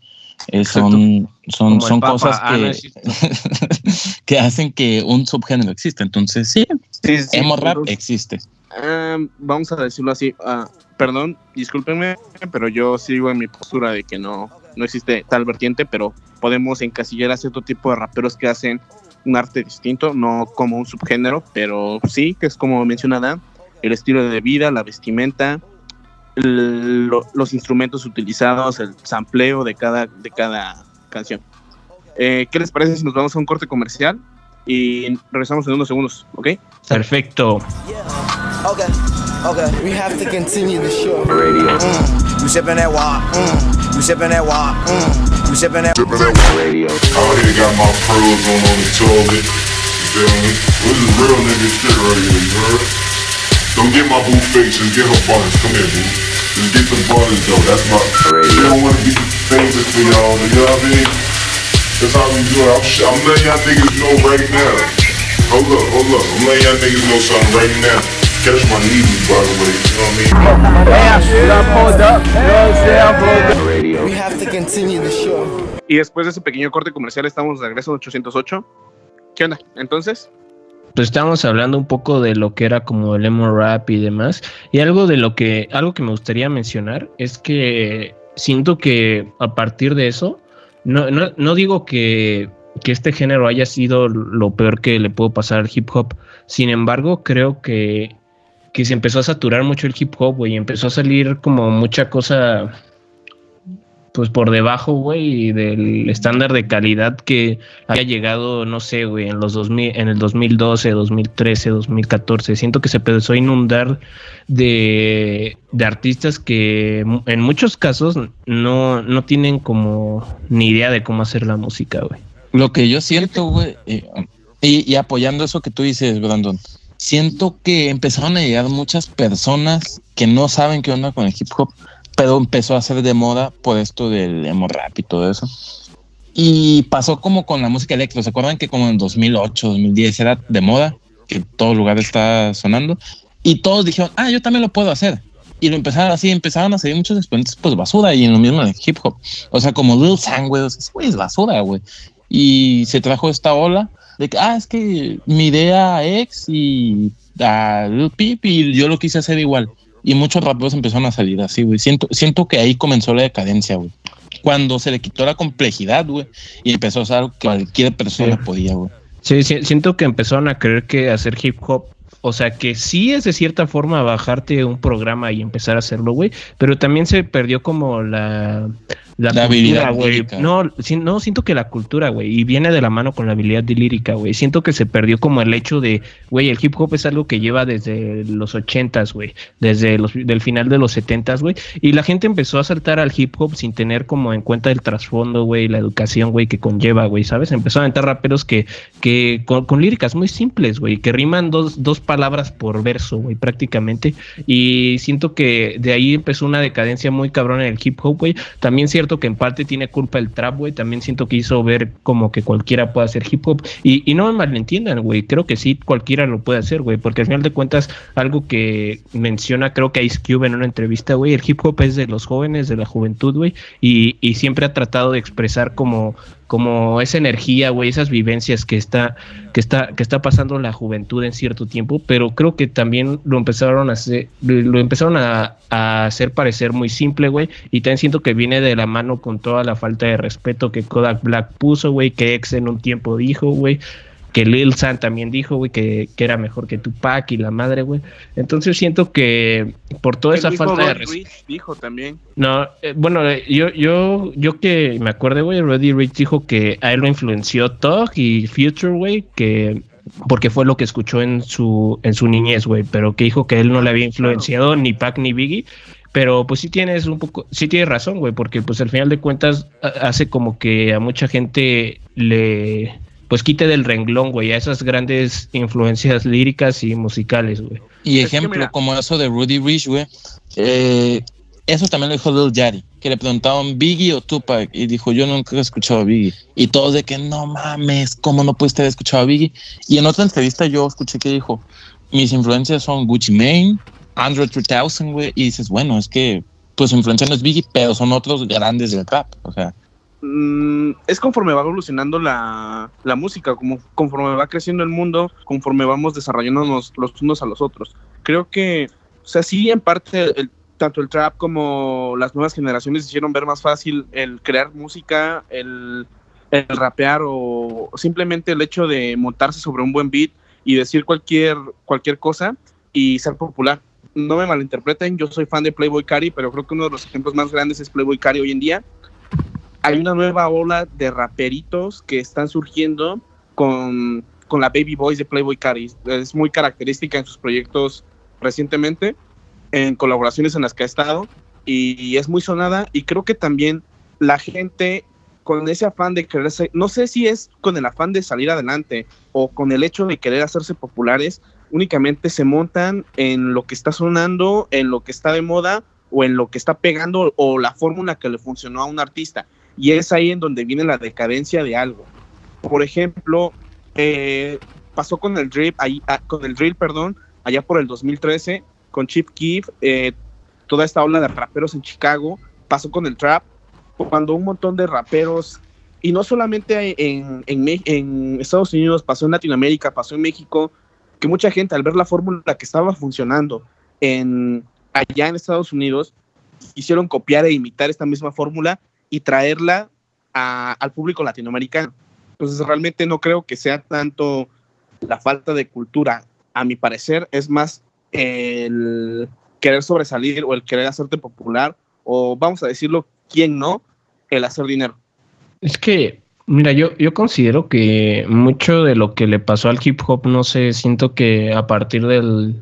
Eh, son son, son cosas Ah, que, que hacen que un subgénero exista. Entonces, sí, Sí, sí, emo rap existe. ah, vamos a decirlo así. ah, perdón, discúlpenme, pero yo sigo en mi postura de que no, no existe tal vertiente, pero podemos encasillar a cierto tipo de raperos que hacen un arte distinto, no como un subgénero, pero sí, que es como menciona Dan, el estilo de vida, la vestimenta, el- los instrumentos utilizados, el sampleo de cada, de cada canción. Eh, ¿Qué les parece si nos vamos a un corte comercial? Y regresamos en unos segundos, ¿ok? Perfecto. Okay, okay. We have to continue the show. Radio. Mm. You sipping that wop. Mm. You sipping that wop. Mm. You sipping that. Sipping that radio. Out here got my pearls on on the toilet. You feel me? This is real nigga shit right here, you heard? Don't get my boo face, just get her buttons. Come here, boo. Just get the buttons though. That's my radio. They don't want to be famous for y'all, you know what I mean? That's how we do it. I'm, sh- I'm letting y'all niggas know right now. Hold up, hold up. I'm letting y'all niggas know something right now. Catch my needles, by the way. You know what I mean? We have to continue the show. Y después de ese pequeño corte comercial estamos de regreso en 808. ¿Qué onda? Entonces, Pues estábamos hablando un poco de lo que era como el emo rap y demás. Y algo de lo que, algo que me gustaría mencionar es que siento que a partir de eso, no, no, no digo que, que este género haya sido lo peor que le pudo pasar al hip hop. Sin embargo, creo que, que se empezó a saturar mucho el hip hop, y Empezó a salir como mucha cosa pues por debajo, güey, del estándar de calidad que había llegado, no sé, güey, en los 2000, en el 2012, 2013, 2014. Siento que se empezó a inundar de, de artistas que en muchos casos no, no tienen como ni idea de cómo hacer la música, güey. Lo que yo siento, güey, eh, y, y apoyando eso que tú dices, Brandon, siento que empezaron a llegar muchas personas que no saben qué onda con el hip hop, pero empezó a ser de moda por esto del emo rap y todo eso. Y pasó como con la música electro. ¿Se acuerdan que como en 2008, 2010 era de moda? Que todo lugar está sonando. Y todos dijeron, ah, yo también lo puedo hacer. Y lo empezaron así, empezaron a salir muchos exponentes, pues basura, y en lo mismo en el hip hop. O sea, como Lil Sang, güey, güey es basura, güey. Y se trajo esta ola de que, ah, es que mi idea a X y a Lil Peep y yo lo quise hacer igual. Y muchos raperos empezaron a salir así, güey. Siento, siento que ahí comenzó la decadencia, güey. Cuando se le quitó la complejidad, güey, y empezó a usar que cualquier persona Sí. podía, güey. Sí, sí, siento que empezaron a creer que hacer hip hop, o sea, que sí es de cierta forma bajarte un programa y empezar a hacerlo, güey, pero también se perdió como la, la, La habilidad cultura, güey. No, no, siento que la cultura, güey, y viene de la mano con la habilidad de lírica, güey. Siento que se perdió como el hecho de, güey, el hip hop es algo que lleva desde los ochentas, güey, desde los del final de los setentas, güey, y la gente empezó a saltar al hip hop sin tener como en cuenta el trasfondo, güey, la educación, güey, que conlleva, güey, ¿sabes? Empezó a aventar raperos que, que con, con líricas muy simples, güey, que riman dos, dos palabras por verso, güey, prácticamente, y siento que de ahí empezó una decadencia muy cabrón en el hip hop, güey. También cierto que en parte tiene culpa el trap, güey. También siento que hizo ver como que cualquiera puede hacer hip hop. Y, y no me malentiendan, güey. Creo que sí, cualquiera lo puede hacer, güey. Porque al final de cuentas, algo que menciona, creo que Ice Cube en una entrevista, güey, el hip hop es de los jóvenes, de la juventud, güey. Y siempre ha tratado de expresar como como esa energía, güey, esas vivencias que está, que está, que está pasando la juventud en cierto tiempo, pero creo que también lo empezaron a hacer, lo empezaron a, a hacer parecer muy simple, güey, y también siento que viene de la mano con toda la falta de respeto que Kodak Black puso, güey, que Ex en un tiempo dijo, güey, que Lil San también dijo, güey, que, que era mejor que Tupac y la madre, güey. Entonces siento que por toda El esa mismo falta de respeto. Dijo también. No, eh, bueno, eh, yo, yo, yo que me acuerdo, güey, Roddy Rich dijo que a él lo influenció Tug y Future, güey, que porque fue lo que escuchó en su, en su niñez, güey, pero que dijo que él no le había influenciado ni Pac ni Biggie. Pero pues sí tienes un poco, sí tienes razón, güey, porque pues al final de cuentas ha- hace como que a mucha gente le, pues quite del renglón, güey, a esas grandes influencias líricas y musicales, güey. Y Es que ejemplo como eso de Rudy Rich, güey. eh, eso también lo dijo Lil Yachty, que le preguntaban Biggie o Tupac y dijo, yo nunca he escuchado a Biggie. Y todos de que no mames, ¿cómo no pudiste haber escuchado a Biggie? Y en otra entrevista yo escuché que dijo, mis influencias son Gucci Mane, Andrew 3000, güey. Y dices, bueno, es que pues su influencia no es Biggie, pero son otros grandes del rap. O sea, Mm, es conforme va evolucionando la, la música, como conforme va creciendo el mundo, conforme vamos desarrollándonos los unos a los otros. Creo que, o sea, sí, en parte, el- tanto el trap como las nuevas generaciones hicieron ver más fácil el crear música, el, el rapear o simplemente el hecho de montarse sobre un buen beat y decir cualquier, cualquier cosa y ser popular. No me malinterpreten, yo soy fan de Playboy Cari, pero creo que uno de los ejemplos más grandes es Playboy Cari hoy en día hay una nueva ola de raperitos que están surgiendo con, con la Baby Boys de Playboy Cari. Es muy característica en sus proyectos recientemente, en colaboraciones en las que ha estado, y, es muy sonada. Y creo que también la gente con ese afán de quererse, no sé si es con el afán de salir adelante o con el hecho de querer hacerse populares, únicamente se montan en lo que está sonando, en lo que está de moda o en lo que está pegando o la fórmula que le funcionó a un artista. Y es ahí en donde viene la decadencia de algo. Por ejemplo, eh, pasó con el drill, ahí, ah, con el drill, perdón, allá por el 2013, con Chip Keef, eh, toda esta ola de raperos en Chicago, pasó con el trap, cuando un montón de raperos, y no solamente en, en, Estados Unidos, pasó en Latinoamérica, pasó en México, que mucha gente al ver la fórmula que estaba funcionando allá en Estados Unidos, quisieron copiar e imitar esta misma fórmula y traerla al público latinoamericano. Entonces realmente no creo que sea tanto la falta de cultura, a mi parecer, es más el querer sobresalir o el querer hacerte popular o vamos a decirlo, quién no, el hacer dinero. Es que, mira, yo, yo considero que mucho de lo que le pasó al hip hop, no sé, siento que a partir del,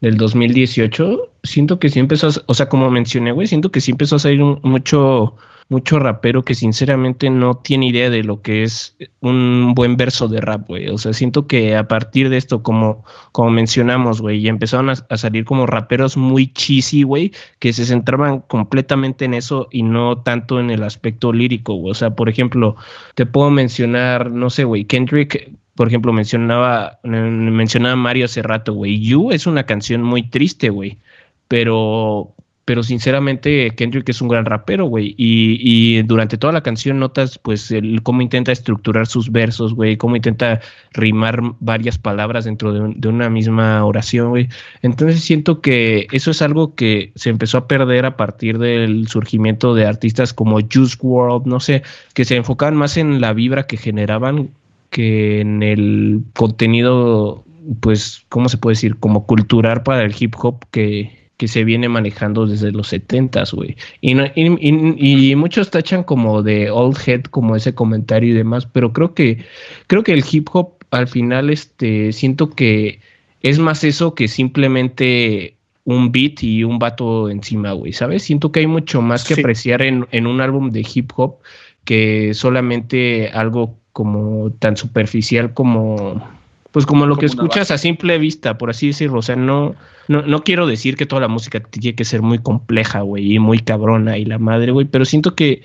del 2018, siento que sí empezó, o sea, como mencioné, güey, siento que sí empezó a salir mucho, mucho rapero que sinceramente no tiene idea de lo que es un buen verso de rap, güey. O sea, siento que a partir de esto, como, como mencionamos, güey, y empezaron a, a salir como raperos muy cheesy, güey, que se centraban completamente en eso y no tanto en el aspecto lírico, güey. O sea, por ejemplo, te puedo mencionar, no sé, güey, Kendrick, por ejemplo, mencionaba, mencionaba Mario hace rato, güey. You es una canción muy triste, güey, pero pero sinceramente Kendrick es un gran rapero, güey. Y, y, durante toda la canción notas, pues, el, cómo intenta estructurar sus versos, güey, cómo intenta rimar varias palabras dentro de, de una misma oración, güey. Entonces siento que eso es algo que se empezó a perder a partir del surgimiento de artistas como Juice World, no sé, que se enfocaban más en la vibra que generaban que en el contenido, pues, ¿cómo se puede decir? Como cultural para el hip hop que, que se viene manejando desde los 70 güey. Y, y, y, muchos tachan como de old head, como ese comentario y demás, pero creo que, creo que el hip hop al final, este, siento que es más eso que simplemente un beat y un vato encima, güey, ¿sabes? Siento que hay mucho más que apreciar en, en un álbum de hip hop que solamente algo como tan superficial como pues como lo que escuchas a simple vista, por así decirlo. O sea, no, no, no quiero decir que toda la música tiene que ser muy compleja, güey, y muy cabrona y la madre, güey, pero siento que,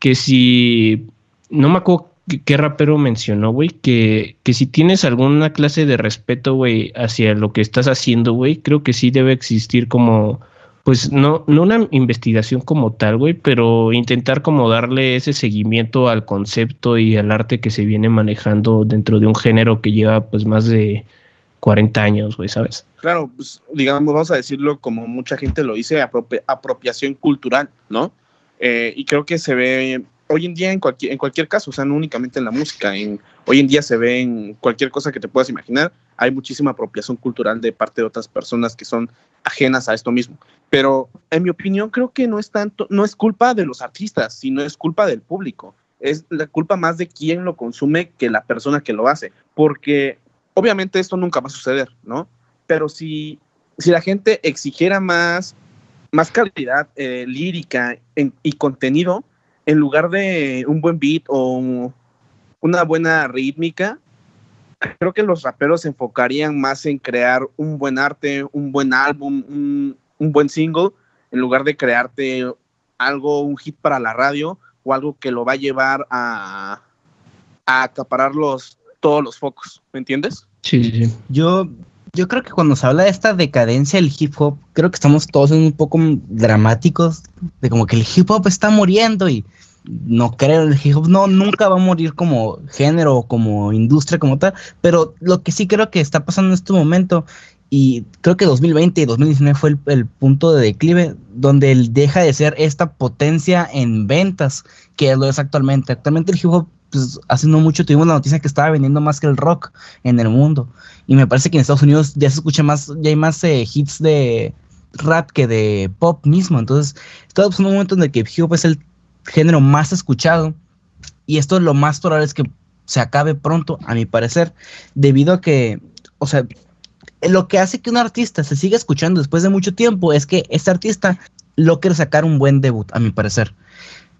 que si, no me acuerdo qué rapero mencionó, güey, que, que si tienes alguna clase de respeto, güey, hacia lo que estás haciendo, güey, creo que sí debe existir como pues no, no una investigación como tal, güey, pero intentar como darle ese seguimiento al concepto y al arte que se viene manejando dentro de un género que lleva pues más de 40 años, güey, ¿sabes? Claro, pues digamos, vamos a decirlo como mucha gente lo dice, apropiación cultural, ¿no? Eh, y creo que se ve hoy en día en cualquier, en cualquier caso, o sea, no únicamente en la música, en, hoy en día se ve en cualquier cosa que te puedas imaginar, hay muchísima apropiación cultural de parte de otras personas que son ajenas a esto mismo. Pero en mi opinión creo que no es tanto, no es culpa de los artistas, sino es culpa del público. Es la culpa más de quien lo consume que la persona que lo hace, porque obviamente esto nunca va a suceder, ¿no? Pero si, si la gente exigiera más, más calidad eh, lírica y contenido, en lugar de un buen beat o una buena rítmica, creo que los raperos se enfocarían más en crear un buen arte, un buen álbum, un, buen single, en lugar de crearte algo, un hit para la radio o algo que lo va a llevar a, a acaparar los, todos los focos, ¿me entiendes? Sí, sí. Yo, yo creo que cuando se habla de esta decadencia del hip hop, creo que estamos todos un poco dramáticos, de como que el hip hop está muriendo y no creo, el hip hop no, nunca va a morir como género, como industria, como tal, pero lo que sí creo que está pasando en este momento, y creo que 2020 y 2019 fue el, punto de declive, donde él deja de ser esta potencia en ventas que lo es actualmente. Actualmente el hip hop, pues hace no mucho tuvimos la noticia que estaba vendiendo más que el rock en el mundo, y me parece que en Estados Unidos ya se escucha más, ya hay más eh, hits de rap que de pop mismo, entonces estamos en un momento en el que el hip hop es el género más escuchado. Y esto es lo más probable es que se acabe pronto, a mi parecer, debido a que, o sea, lo que hace que un artista se siga escuchando después de mucho tiempo es que este artista lo quiere sacar un buen debut, a mi parecer.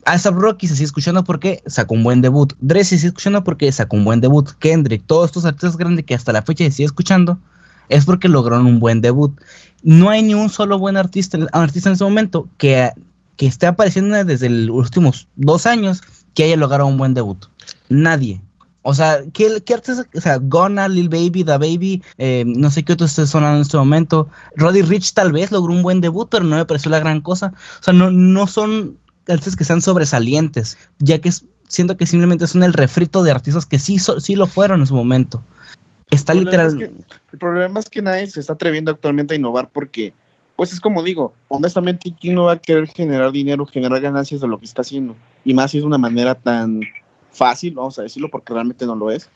ASAP Rocky se sigue escuchando porque sacó un buen debut. Dre se sigue escuchando porque sacó un buen debut. Kendrick, todos estos artistas grandes que hasta la fecha se sigue escuchando, es porque lograron un buen debut. No hay ni un solo buen artista, artista en ese momento que que esté apareciendo desde los últimos dos años que haya logrado un buen debut. Nadie. O sea, ¿qué, qué artistas? O sea, Gona, Lil Baby, Da Baby, eh, no sé qué otros estén sonando en este momento. Roddy Rich tal vez logró un buen debut, pero no me pareció la gran cosa. O sea, no, no son artistas que sean sobresalientes, ya que siento que simplemente son el refrito de artistas que sí, sí lo fueron en su momento. Está literal. el problema es que nadie se está atreviendo actualmente a innovar porque pues es como digo, honestamente, ¿quién no va a querer generar dinero, generar ganancias de lo que está haciendo? Y más si es una manera tan fácil, vamos a decirlo, porque realmente no lo es.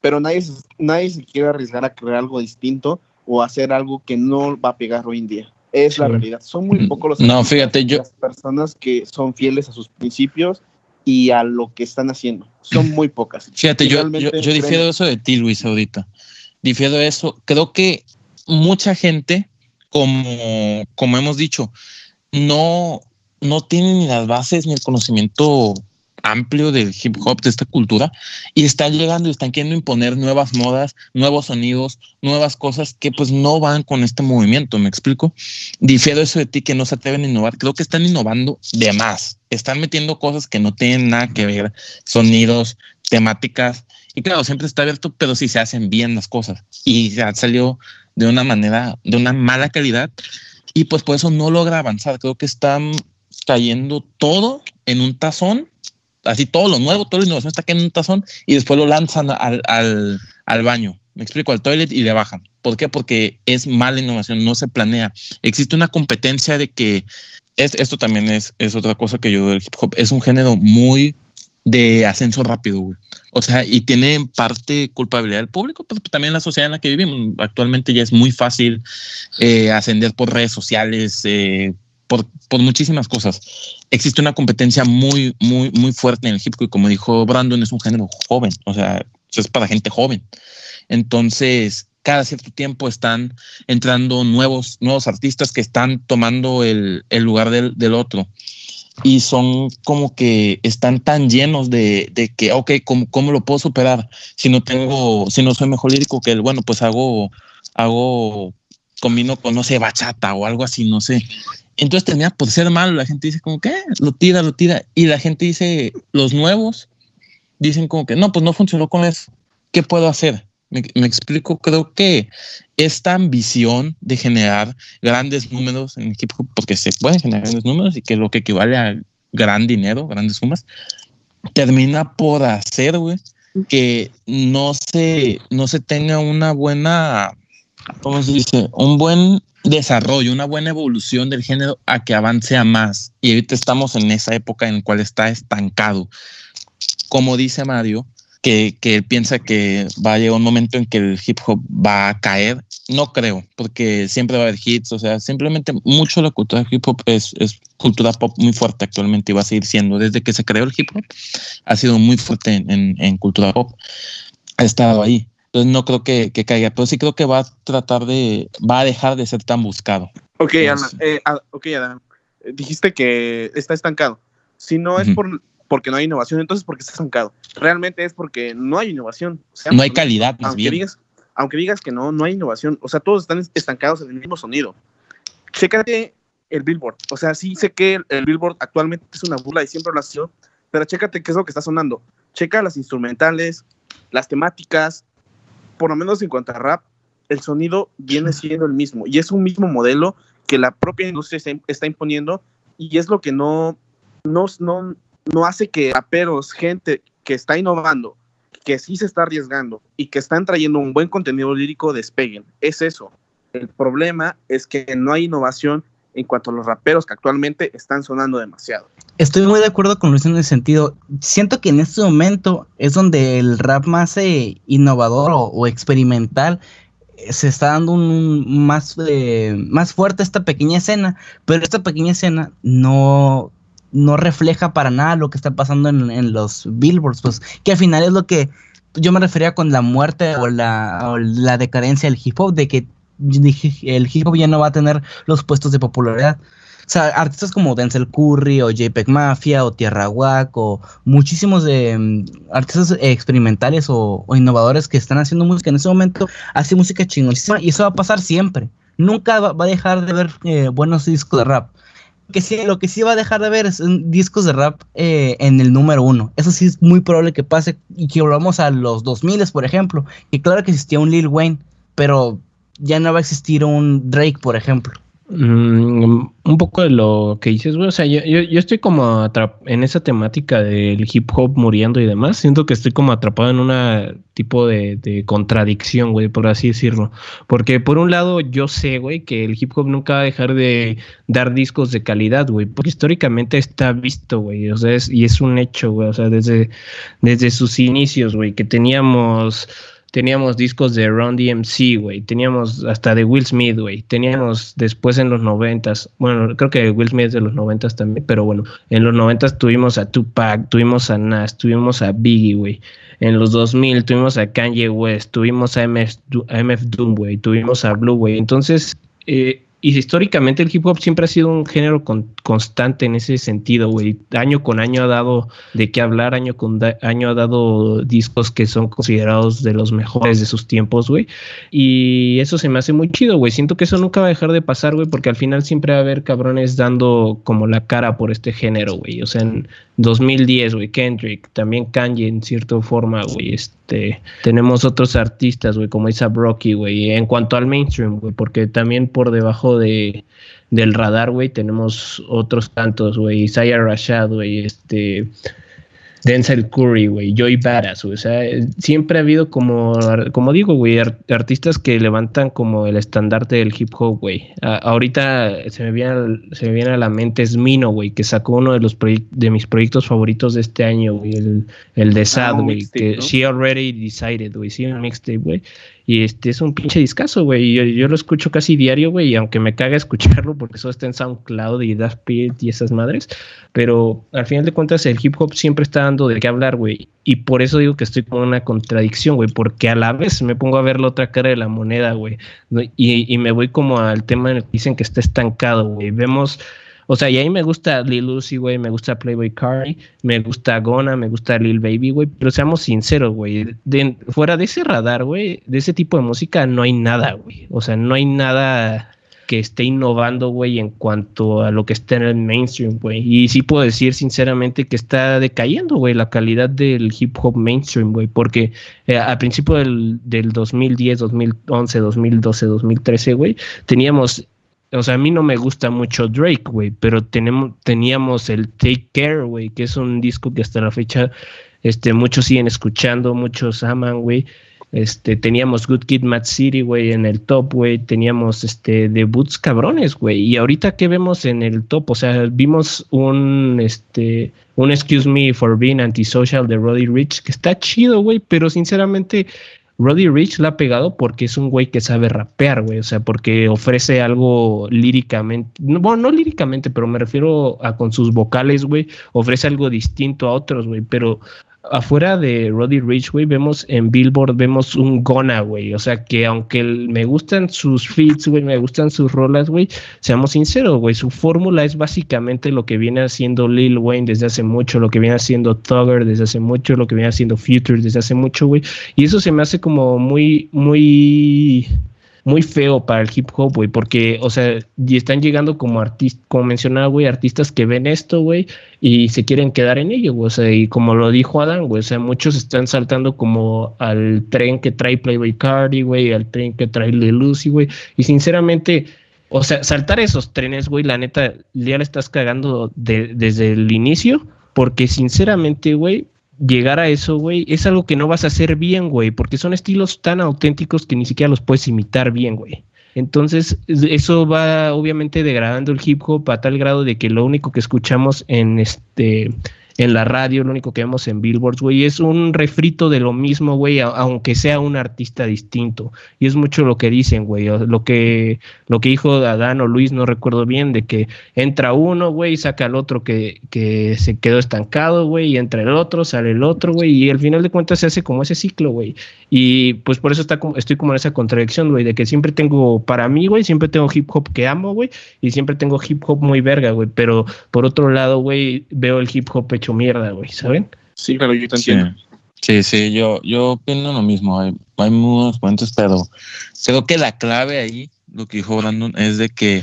Pero nadie, nadie se quiere arriesgar a crear algo distinto o hacer algo que no va a pegar hoy en día. Es la realidad. Son muy pocos los no, fíjate, yo... las personas que son fieles a sus principios y a lo que están haciendo. Son muy pocas. Fíjate, yo, yo, yo difiero eso de ti, Luis, ahorita. Difiero eso. Creo que mucha gente como, como hemos dicho, no, no tienen ni las bases ni el conocimiento amplio del hip hop, de esta cultura, y están llegando y están queriendo imponer nuevas modas, nuevos sonidos, nuevas cosas que pues no van con este movimiento, ¿me explico? Difiero eso de ti que no se atreven a innovar, creo que están innovando de más, están metiendo cosas que no tienen nada que ver, sonidos, temáticas, y claro, siempre está abierto, pero si se hacen bien las cosas, y ya salió de una manera, de una mala calidad, y pues por eso no logra avanzar. Creo que están cayendo todo en un tazón, así todo lo nuevo, toda la innovación está cayendo en un tazón y después lo lanzan al, al, al baño. Me explico, al toilet y le bajan. ¿Por qué? Porque es mala innovación, no se planea. Existe una competencia de que es, esto también es, es otra cosa que yo del hip hop. Es un género muy de ascenso rápido. O sea, y tiene en parte culpabilidad del público, pero también la sociedad en la que vivimos. Actualmente ya es muy fácil eh, ascender por redes sociales, eh, por, por, muchísimas cosas. Existe una competencia muy, muy, muy fuerte en el hip hop y como dijo Brandon, es un género joven, o sea, es para gente joven. Entonces, cada cierto tiempo están entrando nuevos, nuevos artistas que están tomando el, el lugar del, del, otro. Y son como que están tan llenos de, de que, ok, ¿cómo, ¿cómo, lo puedo superar? Si no tengo, si no soy mejor lírico que él, bueno, pues hago, hago, combino con, no sé, bachata o algo así, no sé. Entonces termina por ser malo. La gente dice como que lo tira, lo tira. Y la gente dice, los nuevos dicen como que no, pues no funcionó con eso. ¿Qué puedo hacer? Me, me, explico, creo que esta ambición de generar grandes números en equipo, porque se pueden generar grandes números y que lo que equivale a gran dinero, grandes sumas, termina por hacer, güey, que no se, no se tenga una buena, ¿cómo se dice? Un buen desarrollo, una buena evolución del género a que avance a más. Y ahorita estamos en esa época en la cual está estancado. Como dice Mario, que, que piensa que va a llegar un momento en que el hip hop va a caer. No creo, porque siempre va a haber hits, o sea, simplemente mucho la cultura hip hop es, es cultura pop muy fuerte actualmente y va a seguir siendo. Desde que se creó el hip hop, ha sido muy fuerte en, en, en cultura pop. Ha estado ahí. Entonces no creo que, que, caiga, pero sí creo que va a tratar de, va a dejar de ser tan buscado. Ok, Ana, eh, ok, Adam. Dijiste que está estancado. Si no es uh -huh. por porque no hay innovación, entonces porque está estancado. Realmente es porque no hay innovación. O sea, no hay calidad, más aunque bien. Digas, aunque digas que no, no hay innovación. O sea, todos están estancados en el mismo sonido. Chécate el Billboard. O sea, sí sé que el, el Billboard actualmente es una burla y siempre lo ha sido, pero chécate qué es lo que está sonando. Checa las instrumentales, las temáticas, por lo menos en cuanto a rap, el sonido viene siendo el mismo y es un mismo modelo que la propia industria está, está imponiendo y es lo que no, no, no, no hace que raperos, gente que está innovando, que sí se está arriesgando y que están trayendo un buen contenido lírico despeguen. Es eso. El problema es que no hay innovación en cuanto a los raperos que actualmente están sonando demasiado. Estoy muy de acuerdo con Luis en ese sentido. Siento que en este momento es donde el rap más eh, innovador o, o, experimental eh, se está dando un más, eh, más fuerte esta pequeña escena, pero esta pequeña escena no no refleja para nada lo que está pasando en, en, los billboards, pues que al final es lo que yo me refería con la muerte o la, la decadencia del hip hop, de que el hip hop ya no va a tener los puestos de popularidad. O sea, artistas como Denzel Curry o JPEG Mafia o Tierra Wack o muchísimos um, artistas experimentales o, innovadores que están haciendo música en ese momento, hacen música chingonísima y eso va a pasar siempre. Nunca va, va a dejar de ver eh, buenos discos de rap que sí, lo que sí va a dejar de ver es discos de rap eh, en el número uno. Eso sí es muy probable que pase y que volvamos a los 2000, por ejemplo. Y claro que existía un Lil Wayne, pero ya no va a existir un Drake, por ejemplo. Mm, un poco de lo que dices, güey. O sea, yo, yo, yo estoy como en esa temática del hip hop muriendo y demás. Siento que estoy como atrapado en una tipo de, contradicción, güey, por así decirlo. Porque por un lado, yo sé, güey, que el hip hop nunca va a dejar de dar discos de calidad, güey. Porque históricamente está visto, güey. O sea, es, y es un hecho, güey. O sea, desde, desde sus inicios, güey, que teníamos teníamos discos de Ron DMC, güey, teníamos hasta de Will Smith, güey, teníamos después en los noventas, bueno, creo que Will Smith es de los noventas también, pero bueno, en los noventas tuvimos a Tupac, tuvimos a Nas, tuvimos a Biggie, güey, en los 2000 tuvimos a Kanye West, tuvimos a MF, a MF Doom, güey, tuvimos a Blue, güey, entonces, eh, y históricamente el hip hop siempre ha sido un género con, constante en ese sentido, güey. Año con año ha dado de qué hablar, año con da, año ha dado discos que son considerados de los mejores de sus tiempos, güey. Y eso se me hace muy chido, güey. Siento que eso nunca va a dejar de pasar, güey, porque al final siempre va a haber cabrones dando como la cara por este género, güey. O sea, 2010, güey, Kendrick, también Kanye en cierta forma, güey, este, tenemos otros artistas, güey, como Isa Brocky, güey, en cuanto al mainstream, güey, porque también por debajo de del radar, güey, tenemos otros tantos, güey, Isaiah Rashad, güey, este, Denzel Curry, güey, Joey Badass. O sea, siempre ha habido como, como digo, güey, artistas que levantan como el estandarte del hip hop, güey. ahorita se me, viene, se me viene a la mente Smino, güey, que sacó uno de los de mis proyectos favoritos de este año, güey, el, el de ah, Sad, güey, que She Already Decided, güey, sí, un mixtape, güey. Y este es un pinche discazo, güey. Yo, yo lo escucho casi diario, güey. Y aunque me caga escucharlo porque eso está en SoundCloud y Daft Punk y esas madres. Pero al final de cuentas, el hip hop siempre está dando de qué hablar, güey. Y por eso digo que estoy con una contradicción, güey. Porque a la vez me pongo a ver la otra cara de la moneda, güey. Y, y me voy como al tema en el que dicen que está estancado, güey. Vemos o sea, y ahí me gusta Lil Lucy, güey, me gusta Playboy Cardi, me gusta Gona, me gusta Lil Baby, güey, pero seamos sinceros, güey, fuera de ese radar, güey, de ese tipo de música no hay nada, güey. O sea, no hay nada que esté innovando, güey, en cuanto a lo que está en el mainstream, güey. Y sí puedo decir sinceramente que está decayendo, güey, la calidad del hip hop mainstream, güey, porque eh, al principio del, del 2010, 2011, 2012, 2013, güey, teníamos o sea, a mí no me gusta mucho Drake, güey, pero tenemos, teníamos el Take Care, güey, que es un disco que hasta la fecha este, muchos siguen escuchando, muchos aman, güey. Este, teníamos Good Kid, Mad City, güey, en el top, güey. Teníamos este, debuts cabrones, güey. Y ahorita, ¿qué vemos en el top? O sea, vimos un, este, un Excuse Me for Being Antisocial de Roddy Rich, que está chido, güey, pero sinceramente Roddy Rich la ha pegado porque es un güey que sabe rapear, güey. O sea, porque ofrece algo líricamente. bueno, no líricamente, pero me refiero a con sus vocales, güey. Ofrece algo distinto a otros, güey. Pero afuera de Roddy Rich, vemos en Billboard, vemos un Gona, güey. O sea que aunque me gustan sus feats, güey, me gustan sus rolas, güey, seamos sinceros, güey, su fórmula es básicamente lo que viene haciendo Lil Wayne desde hace mucho, lo que viene haciendo Thugger desde hace mucho, lo que viene haciendo Future desde hace mucho, güey. Y eso se me hace como muy, muy muy feo para el hip hop, güey, porque, o sea, y están llegando como artistas, como mencionaba, güey, artistas que ven esto, güey, y se quieren quedar en ello, güey, o sea, y como lo dijo Adán, güey, o sea, muchos están saltando como al tren que trae Playboy Cardi, güey, al tren que trae Lil Lucy, güey, y sinceramente, o sea, saltar esos trenes, güey, la neta, ya le estás cagando desde el inicio, porque sinceramente, güey, llegar a eso, güey, es algo que no vas a hacer bien, güey, porque son estilos tan auténticos que ni siquiera los puedes imitar bien, güey. Entonces, eso va obviamente degradando el hip hop a tal grado de que lo único que escuchamos en este en la radio, lo único que vemos en billboards, güey, es un refrito de lo mismo, güey, aunque sea un artista distinto. Y es mucho lo que dicen, güey, lo que, lo que dijo Adán o Luis, no recuerdo bien, de que entra uno, güey, saca al otro que, que se quedó estancado, güey, y entra el otro, sale el otro, güey, y al final de cuentas se hace como ese ciclo, güey. Y pues por eso está estoy como en esa contradicción, güey, de que siempre tengo, para mí, güey, siempre tengo hip hop que amo, güey, y siempre tengo hip hop muy verga, güey, pero por otro lado, güey, veo el hip hop hecho mierda, güey, ¿saben? Sí, pero yo te entiendo. Sí, sí, yo, yo opino lo mismo. Hay, hay muchos cuentos, pero creo que la clave ahí, lo que dijo Brandon, es de que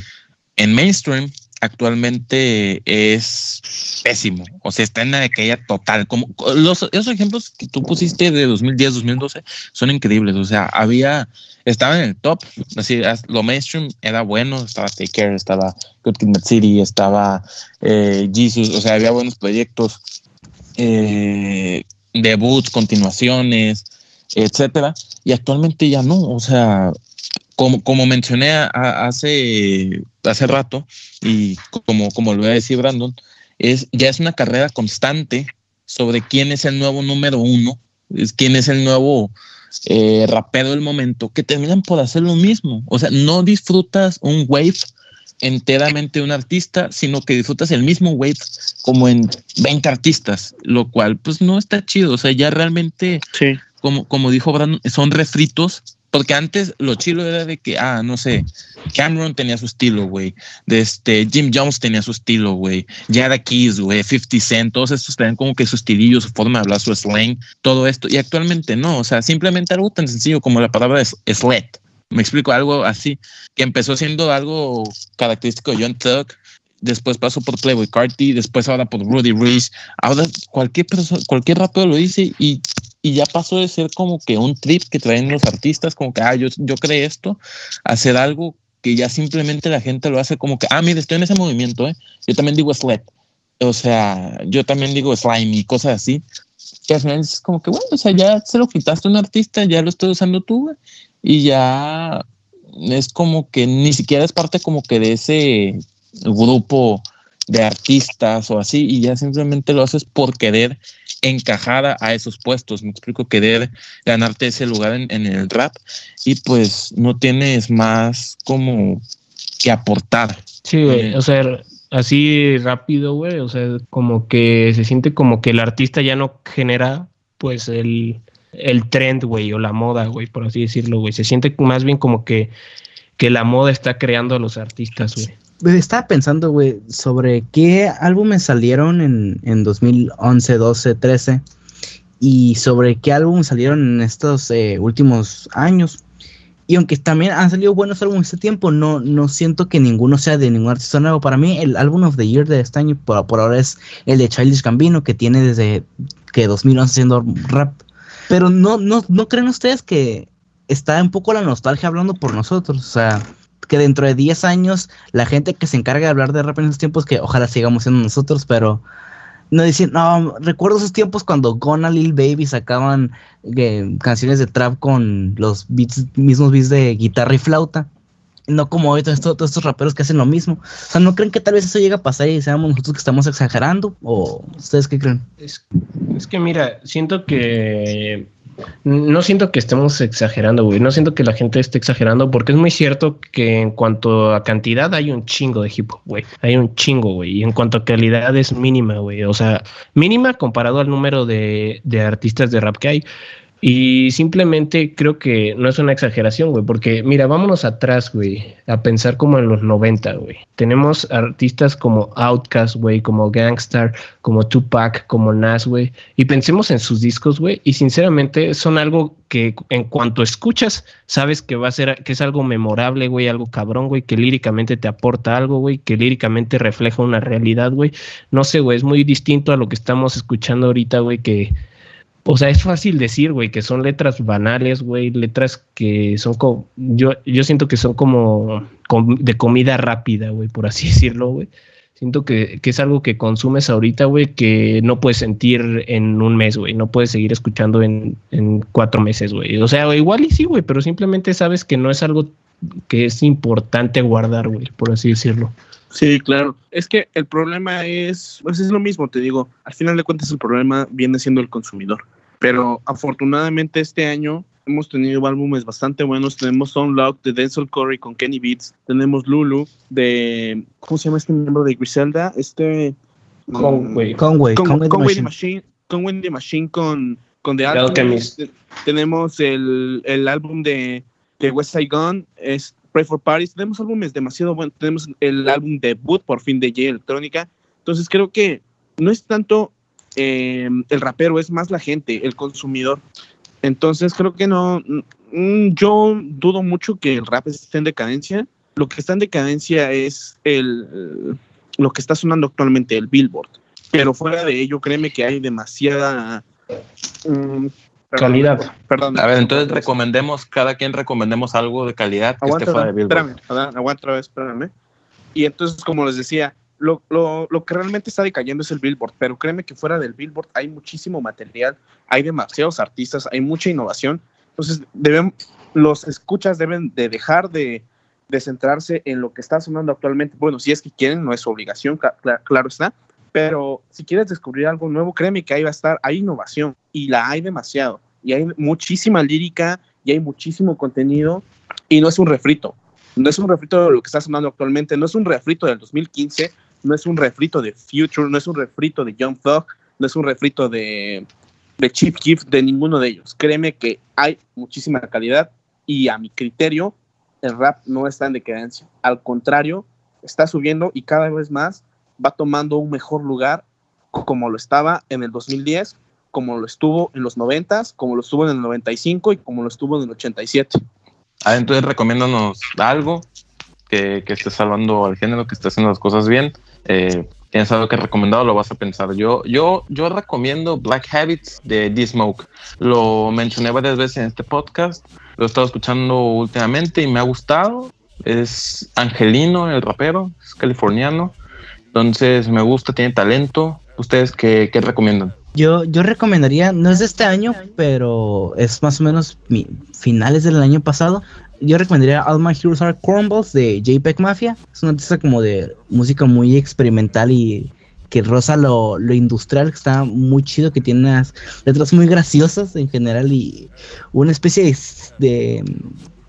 en mainstream actualmente es pésimo. O sea, está en la decaída total. Como los, esos ejemplos que tú pusiste de 2010, 2012 son increíbles. O sea, había, estaba en el top. Así, lo mainstream era bueno. Estaba Take Care, estaba Good Kid Mad City, estaba eh, Jesus. O sea, había buenos proyectos, eh, debuts, continuaciones, etcétera. Y actualmente ya no. O sea, como, como mencioné hace, hace rato, y como, como lo voy a decir Brandon, es, ya es una carrera constante sobre quién es el nuevo número uno, es quién es el nuevo eh, rapero del momento, que terminan por hacer lo mismo. O sea, no disfrutas un wave enteramente de un artista, sino que disfrutas el mismo wave como en 20 artistas, lo cual pues no está chido. O sea, ya realmente, como, como dijo Brandon, son refritos porque antes lo chilo era de que, ah, no sé, Cameron tenía su estilo, güey. Este, Jim Jones tenía su estilo, güey. Jada Keys, güey, 50 Cent, todos estos tenían como que su estilillo, su forma de hablar, su slang, todo esto. Y actualmente no, o sea, simplemente algo tan sencillo como la palabra es sled. Me explico, algo así, que empezó siendo algo característico de John Tuck después pasó por Playboy Carti, después ahora por Rudy Reese. Ahora cualquier persona, cualquier rapero lo dice y, y, ya pasó de ser como que un trip que traen los artistas, como que, ah, yo, yo creé esto, hacer algo que ya simplemente la gente lo hace como que, ah, mire, estoy en ese movimiento, ¿eh? Yo también digo slap. O sea, yo también digo slime y cosas así. Que al final es como que, bueno, o sea, ya se lo quitaste a un artista, ya lo estoy usando tú, y ya es como que ni siquiera es parte como que de ese grupo de artistas o así, y ya simplemente lo haces por querer encajar a esos puestos, me explico, querer ganarte ese lugar en, en el rap, y pues no tienes más como que aportar. Sí, güey, o sea, así rápido, güey, o sea, como que se siente como que el artista ya no genera, pues, el, el trend, güey, o la moda, güey, por así decirlo, güey. Se siente más bien como que, que la moda está creando a los artistas, güey. Estaba pensando, güey, sobre qué álbumes salieron en, en 2011, 12, 13 y sobre qué álbumes salieron en estos eh, últimos años. Y aunque también han salido buenos álbumes este tiempo, no, no siento que ninguno sea de ningún artista nuevo. Para mí, el álbum of the year de este año por, ahora es el de Childish Gambino, que tiene desde que 2011 haciendo rap. Pero no, no, ¿no creen ustedes que está un poco la nostalgia hablando por nosotros? O sea, que dentro de 10 años la gente que se encarga de hablar de rap en esos tiempos, que ojalá sigamos siendo nosotros, pero no dicen, no, recuerdo esos tiempos cuando Gona Lil Baby sacaban eh, canciones de trap con los mismos beats de guitarra y flauta. No como hoy todos, todos estos raperos que hacen lo mismo. O sea, ¿no creen que tal vez eso llegue a pasar y seamos nosotros que estamos exagerando? ¿O ustedes qué creen? Es, es que mira, siento que no siento que estemos exagerando, güey. No siento que la gente esté exagerando porque es muy cierto que en cuanto a cantidad hay un chingo de hip hop, güey. Hay un chingo, güey. Y en cuanto a calidad es mínima, güey. O sea, mínima comparado al número de, de artistas de rap que hay. Y simplemente creo que no es una exageración, güey, porque mira, vámonos atrás, güey, a pensar como en los 90, güey. Tenemos artistas como Outkast, güey, como Gangstar, como Tupac, como Nas, güey, y pensemos en sus discos, güey, y sinceramente son algo que en cuanto escuchas, sabes que va a ser, que es algo memorable, güey, algo cabrón, güey, que líricamente te aporta algo, güey, que líricamente refleja una realidad, güey. No sé, güey, es muy distinto a lo que estamos escuchando ahorita, güey, que o sea, es fácil decir, güey, que son letras banales, güey, letras que son como, yo, yo siento que son como de comida rápida, güey, por así decirlo, güey. Siento que, que, es algo que consumes ahorita, güey, que no puedes sentir en un mes, güey. No puedes seguir escuchando en, en cuatro meses, güey. O sea, igual y sí, güey, pero simplemente sabes que no es algo que es importante guardar, güey, por así decirlo. Sí, claro. Es que el problema es, pues es lo mismo, te digo, al final de cuentas el problema viene siendo el consumidor. Pero afortunadamente este año hemos tenido álbumes bastante buenos. Tenemos Unlocked de Denzel Curry con Kenny Beats. Tenemos Lulu de. ¿Cómo se llama este miembro de Griselda? Este. Conway. Conway. Conway, Conway the Machine. Conway the Machine con, con The Alchemist. Tenemos el, el álbum de, de West Side Gun. Es Pray for Paris. Tenemos álbumes demasiado buenos. Tenemos el álbum debut por fin de J Electrónica. Entonces creo que no es tanto eh, el rapero, es más la gente, el consumidor. Entonces creo que no, mm, yo dudo mucho que el rap esté en decadencia. Lo que está en decadencia es el, lo que está sonando actualmente, el Billboard. Pero fuera de ello, créeme que hay demasiada... Um, calidad. Perdón. A ver, entonces recomendemos, cada quien recomendemos algo de calidad que aguanta, esté fuera de Billboard. Espérame, aguanta otra vez, espérame. Y entonces, como les decía, lo, lo, lo, que realmente está decayendo es el Billboard, pero créeme que fuera del Billboard hay muchísimo material, hay demasiados artistas, hay mucha innovación. Entonces, deben, los escuchas deben de dejar de, de centrarse en lo que está sonando actualmente. Bueno, si es que quieren, no es obligación, cl claro está, pero si quieres descubrir algo nuevo, créeme que ahí va a estar, hay innovación y la hay demasiado, y hay muchísima lírica, y hay muchísimo contenido, y no es un refrito. No es un refrito de lo que está sonando actualmente, no es un refrito del 2015, no es un refrito de Future, no es un refrito de Young Thug, no es un refrito de, de Chief Keef, de ninguno de ellos. Créeme que hay muchísima calidad y a mi criterio el rap no está en decadencia. Al contrario, está subiendo y cada vez más va tomando un mejor lugar como lo estaba en el 2010, como lo estuvo en los 90, como lo estuvo en el 95 y como lo estuvo en el 87. Ah, entonces recomiéndanos algo que, que esté salvando al género, que esté haciendo las cosas bien Eh, ¿Tienes algo que recomendado? Lo vas a pensar. Yo, yo, yo recomiendo Black Habits de D-Smoke. Lo mencioné varias veces en este podcast. Lo he estado escuchando últimamente y me ha gustado. Es angelino, el rapero, es californiano. Entonces me gusta, tiene talento. ¿Ustedes qué, qué recomiendan? Yo, yo recomendaría, no es de este año, pero es más o menos mi, finales del año pasado. Yo recomendaría All My Heroes Are Cornballs de JPEG Mafia. Es una artista como de música muy experimental y que roza lo, lo industrial, que está muy chido, que tiene unas letras muy graciosas en general y una especie de,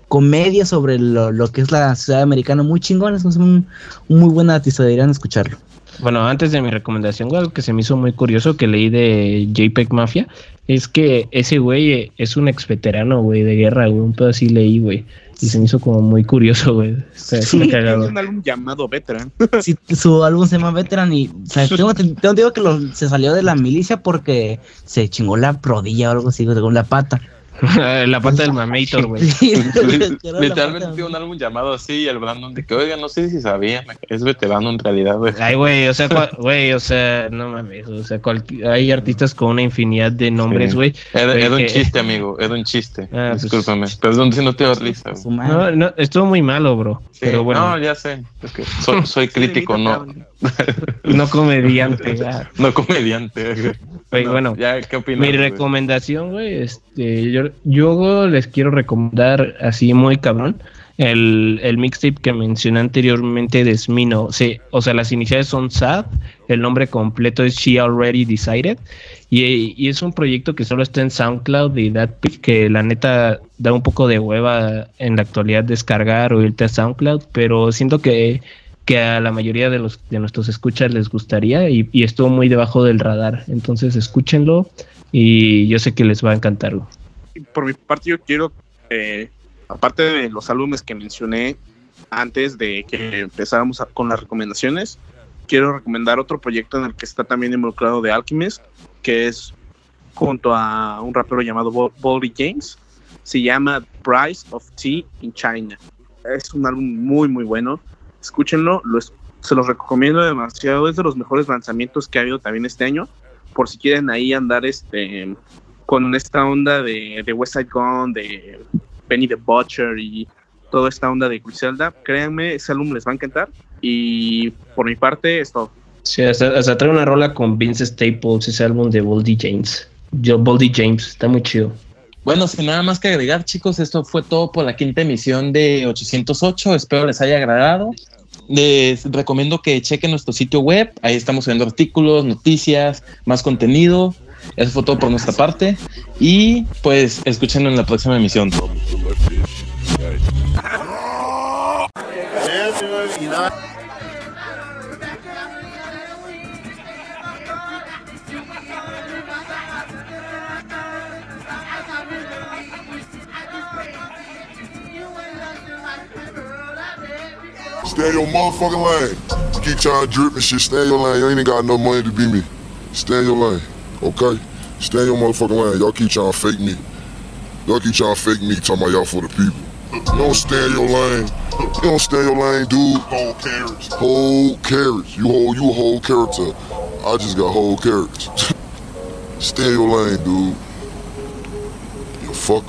comedia sobre lo, lo, que es la ciudad americana muy chingón. Es un, muy buen artista, deberían escucharlo. Bueno, antes de mi recomendación, algo que se me hizo muy curioso que leí de JPEG Mafia es que ese güey es un ex veterano, güey, de guerra, güey. Un pedo así leí, güey. Y se me hizo como muy curioso, güey. O sea, sí, tiene un álbum llamado Veteran. Sí, su álbum se llama Veteran y o sea, tengo, tengo digo que lo, se salió de la milicia porque se chingó la prodilla o algo así, con la pata. la pata del mamator, güey. Sí, Literalmente tiene un álbum llamado así y el Brandon de que, oiga, no sé si sabía, es veterano en realidad, güey. Ay, güey, o sea, güey, o sea, no mames, o sea, hay artistas con una infinidad de nombres, güey. Sí. Era, era, un chiste, amigo, era un chiste. Ah, Discúlpame, pues, perdón si no te das risa. Güey. No, no, estuvo muy malo, bro. Sí, pero bueno. No, ya sé, es que soy, soy crítico, no. no comediante. Ya. No comediante. Güey, no, bueno, ya, ¿qué opinas, mi güey? recomendación, güey, este, yo, yo les quiero recomendar así muy cabrón el, el mixtape que mencioné anteriormente de Smino. Sí, o sea, las iniciales son SAD, el nombre completo es She Already Decided, y, y es un proyecto que solo está en SoundCloud y Datpic, que la neta da un poco de hueva en la actualidad descargar o irte a SoundCloud, pero siento que que a la mayoría de los de nuestros escuchas les gustaría y, estuvo muy debajo del radar. Entonces escúchenlo y yo sé que les va a encantar. Por mi parte yo quiero, eh, aparte de los álbumes que mencioné antes de que empezáramos a, con las recomendaciones, quiero recomendar otro proyecto en el que está también involucrado de Alchemist, que es junto a un rapero llamado Boldy James. Se llama Price of Tea in China. Es un álbum muy, muy bueno escúchenlo, lo, se los recomiendo demasiado, es de los mejores lanzamientos que ha habido también este año, por si quieren ahí andar este con esta onda de, de West Side Gun, de Penny the Butcher y toda esta onda de Griselda, créanme, ese álbum les va a encantar y por mi parte es todo. Sí, hasta trae una rola con Vince Staples, ese álbum de Boldy James. Yo, Boldy James, está muy chido. Bueno, sin nada más que agregar, chicos, esto fue todo por la quinta emisión de 808. Espero les haya agradado. Les recomiendo que chequen nuestro sitio web. Ahí estamos subiendo artículos, noticias, más contenido. Eso fue todo por nuestra parte. Y pues escuchen en la próxima emisión. Stay in your motherfucking lane. You keep trying to drip and shit, stay in your lane. You ain't even got no money to be me. Stay in your lane, okay? Stay in your motherfucking lane. Y'all keep trying to fake me. Y'all keep trying to fake me, talking about y'all for the people. You don't stay in your lane. You don't stay in your lane, dude. Whole carrots. Whole carrots. You hold you a whole character. I just got whole carrots. stay in your lane, dude. You fucker.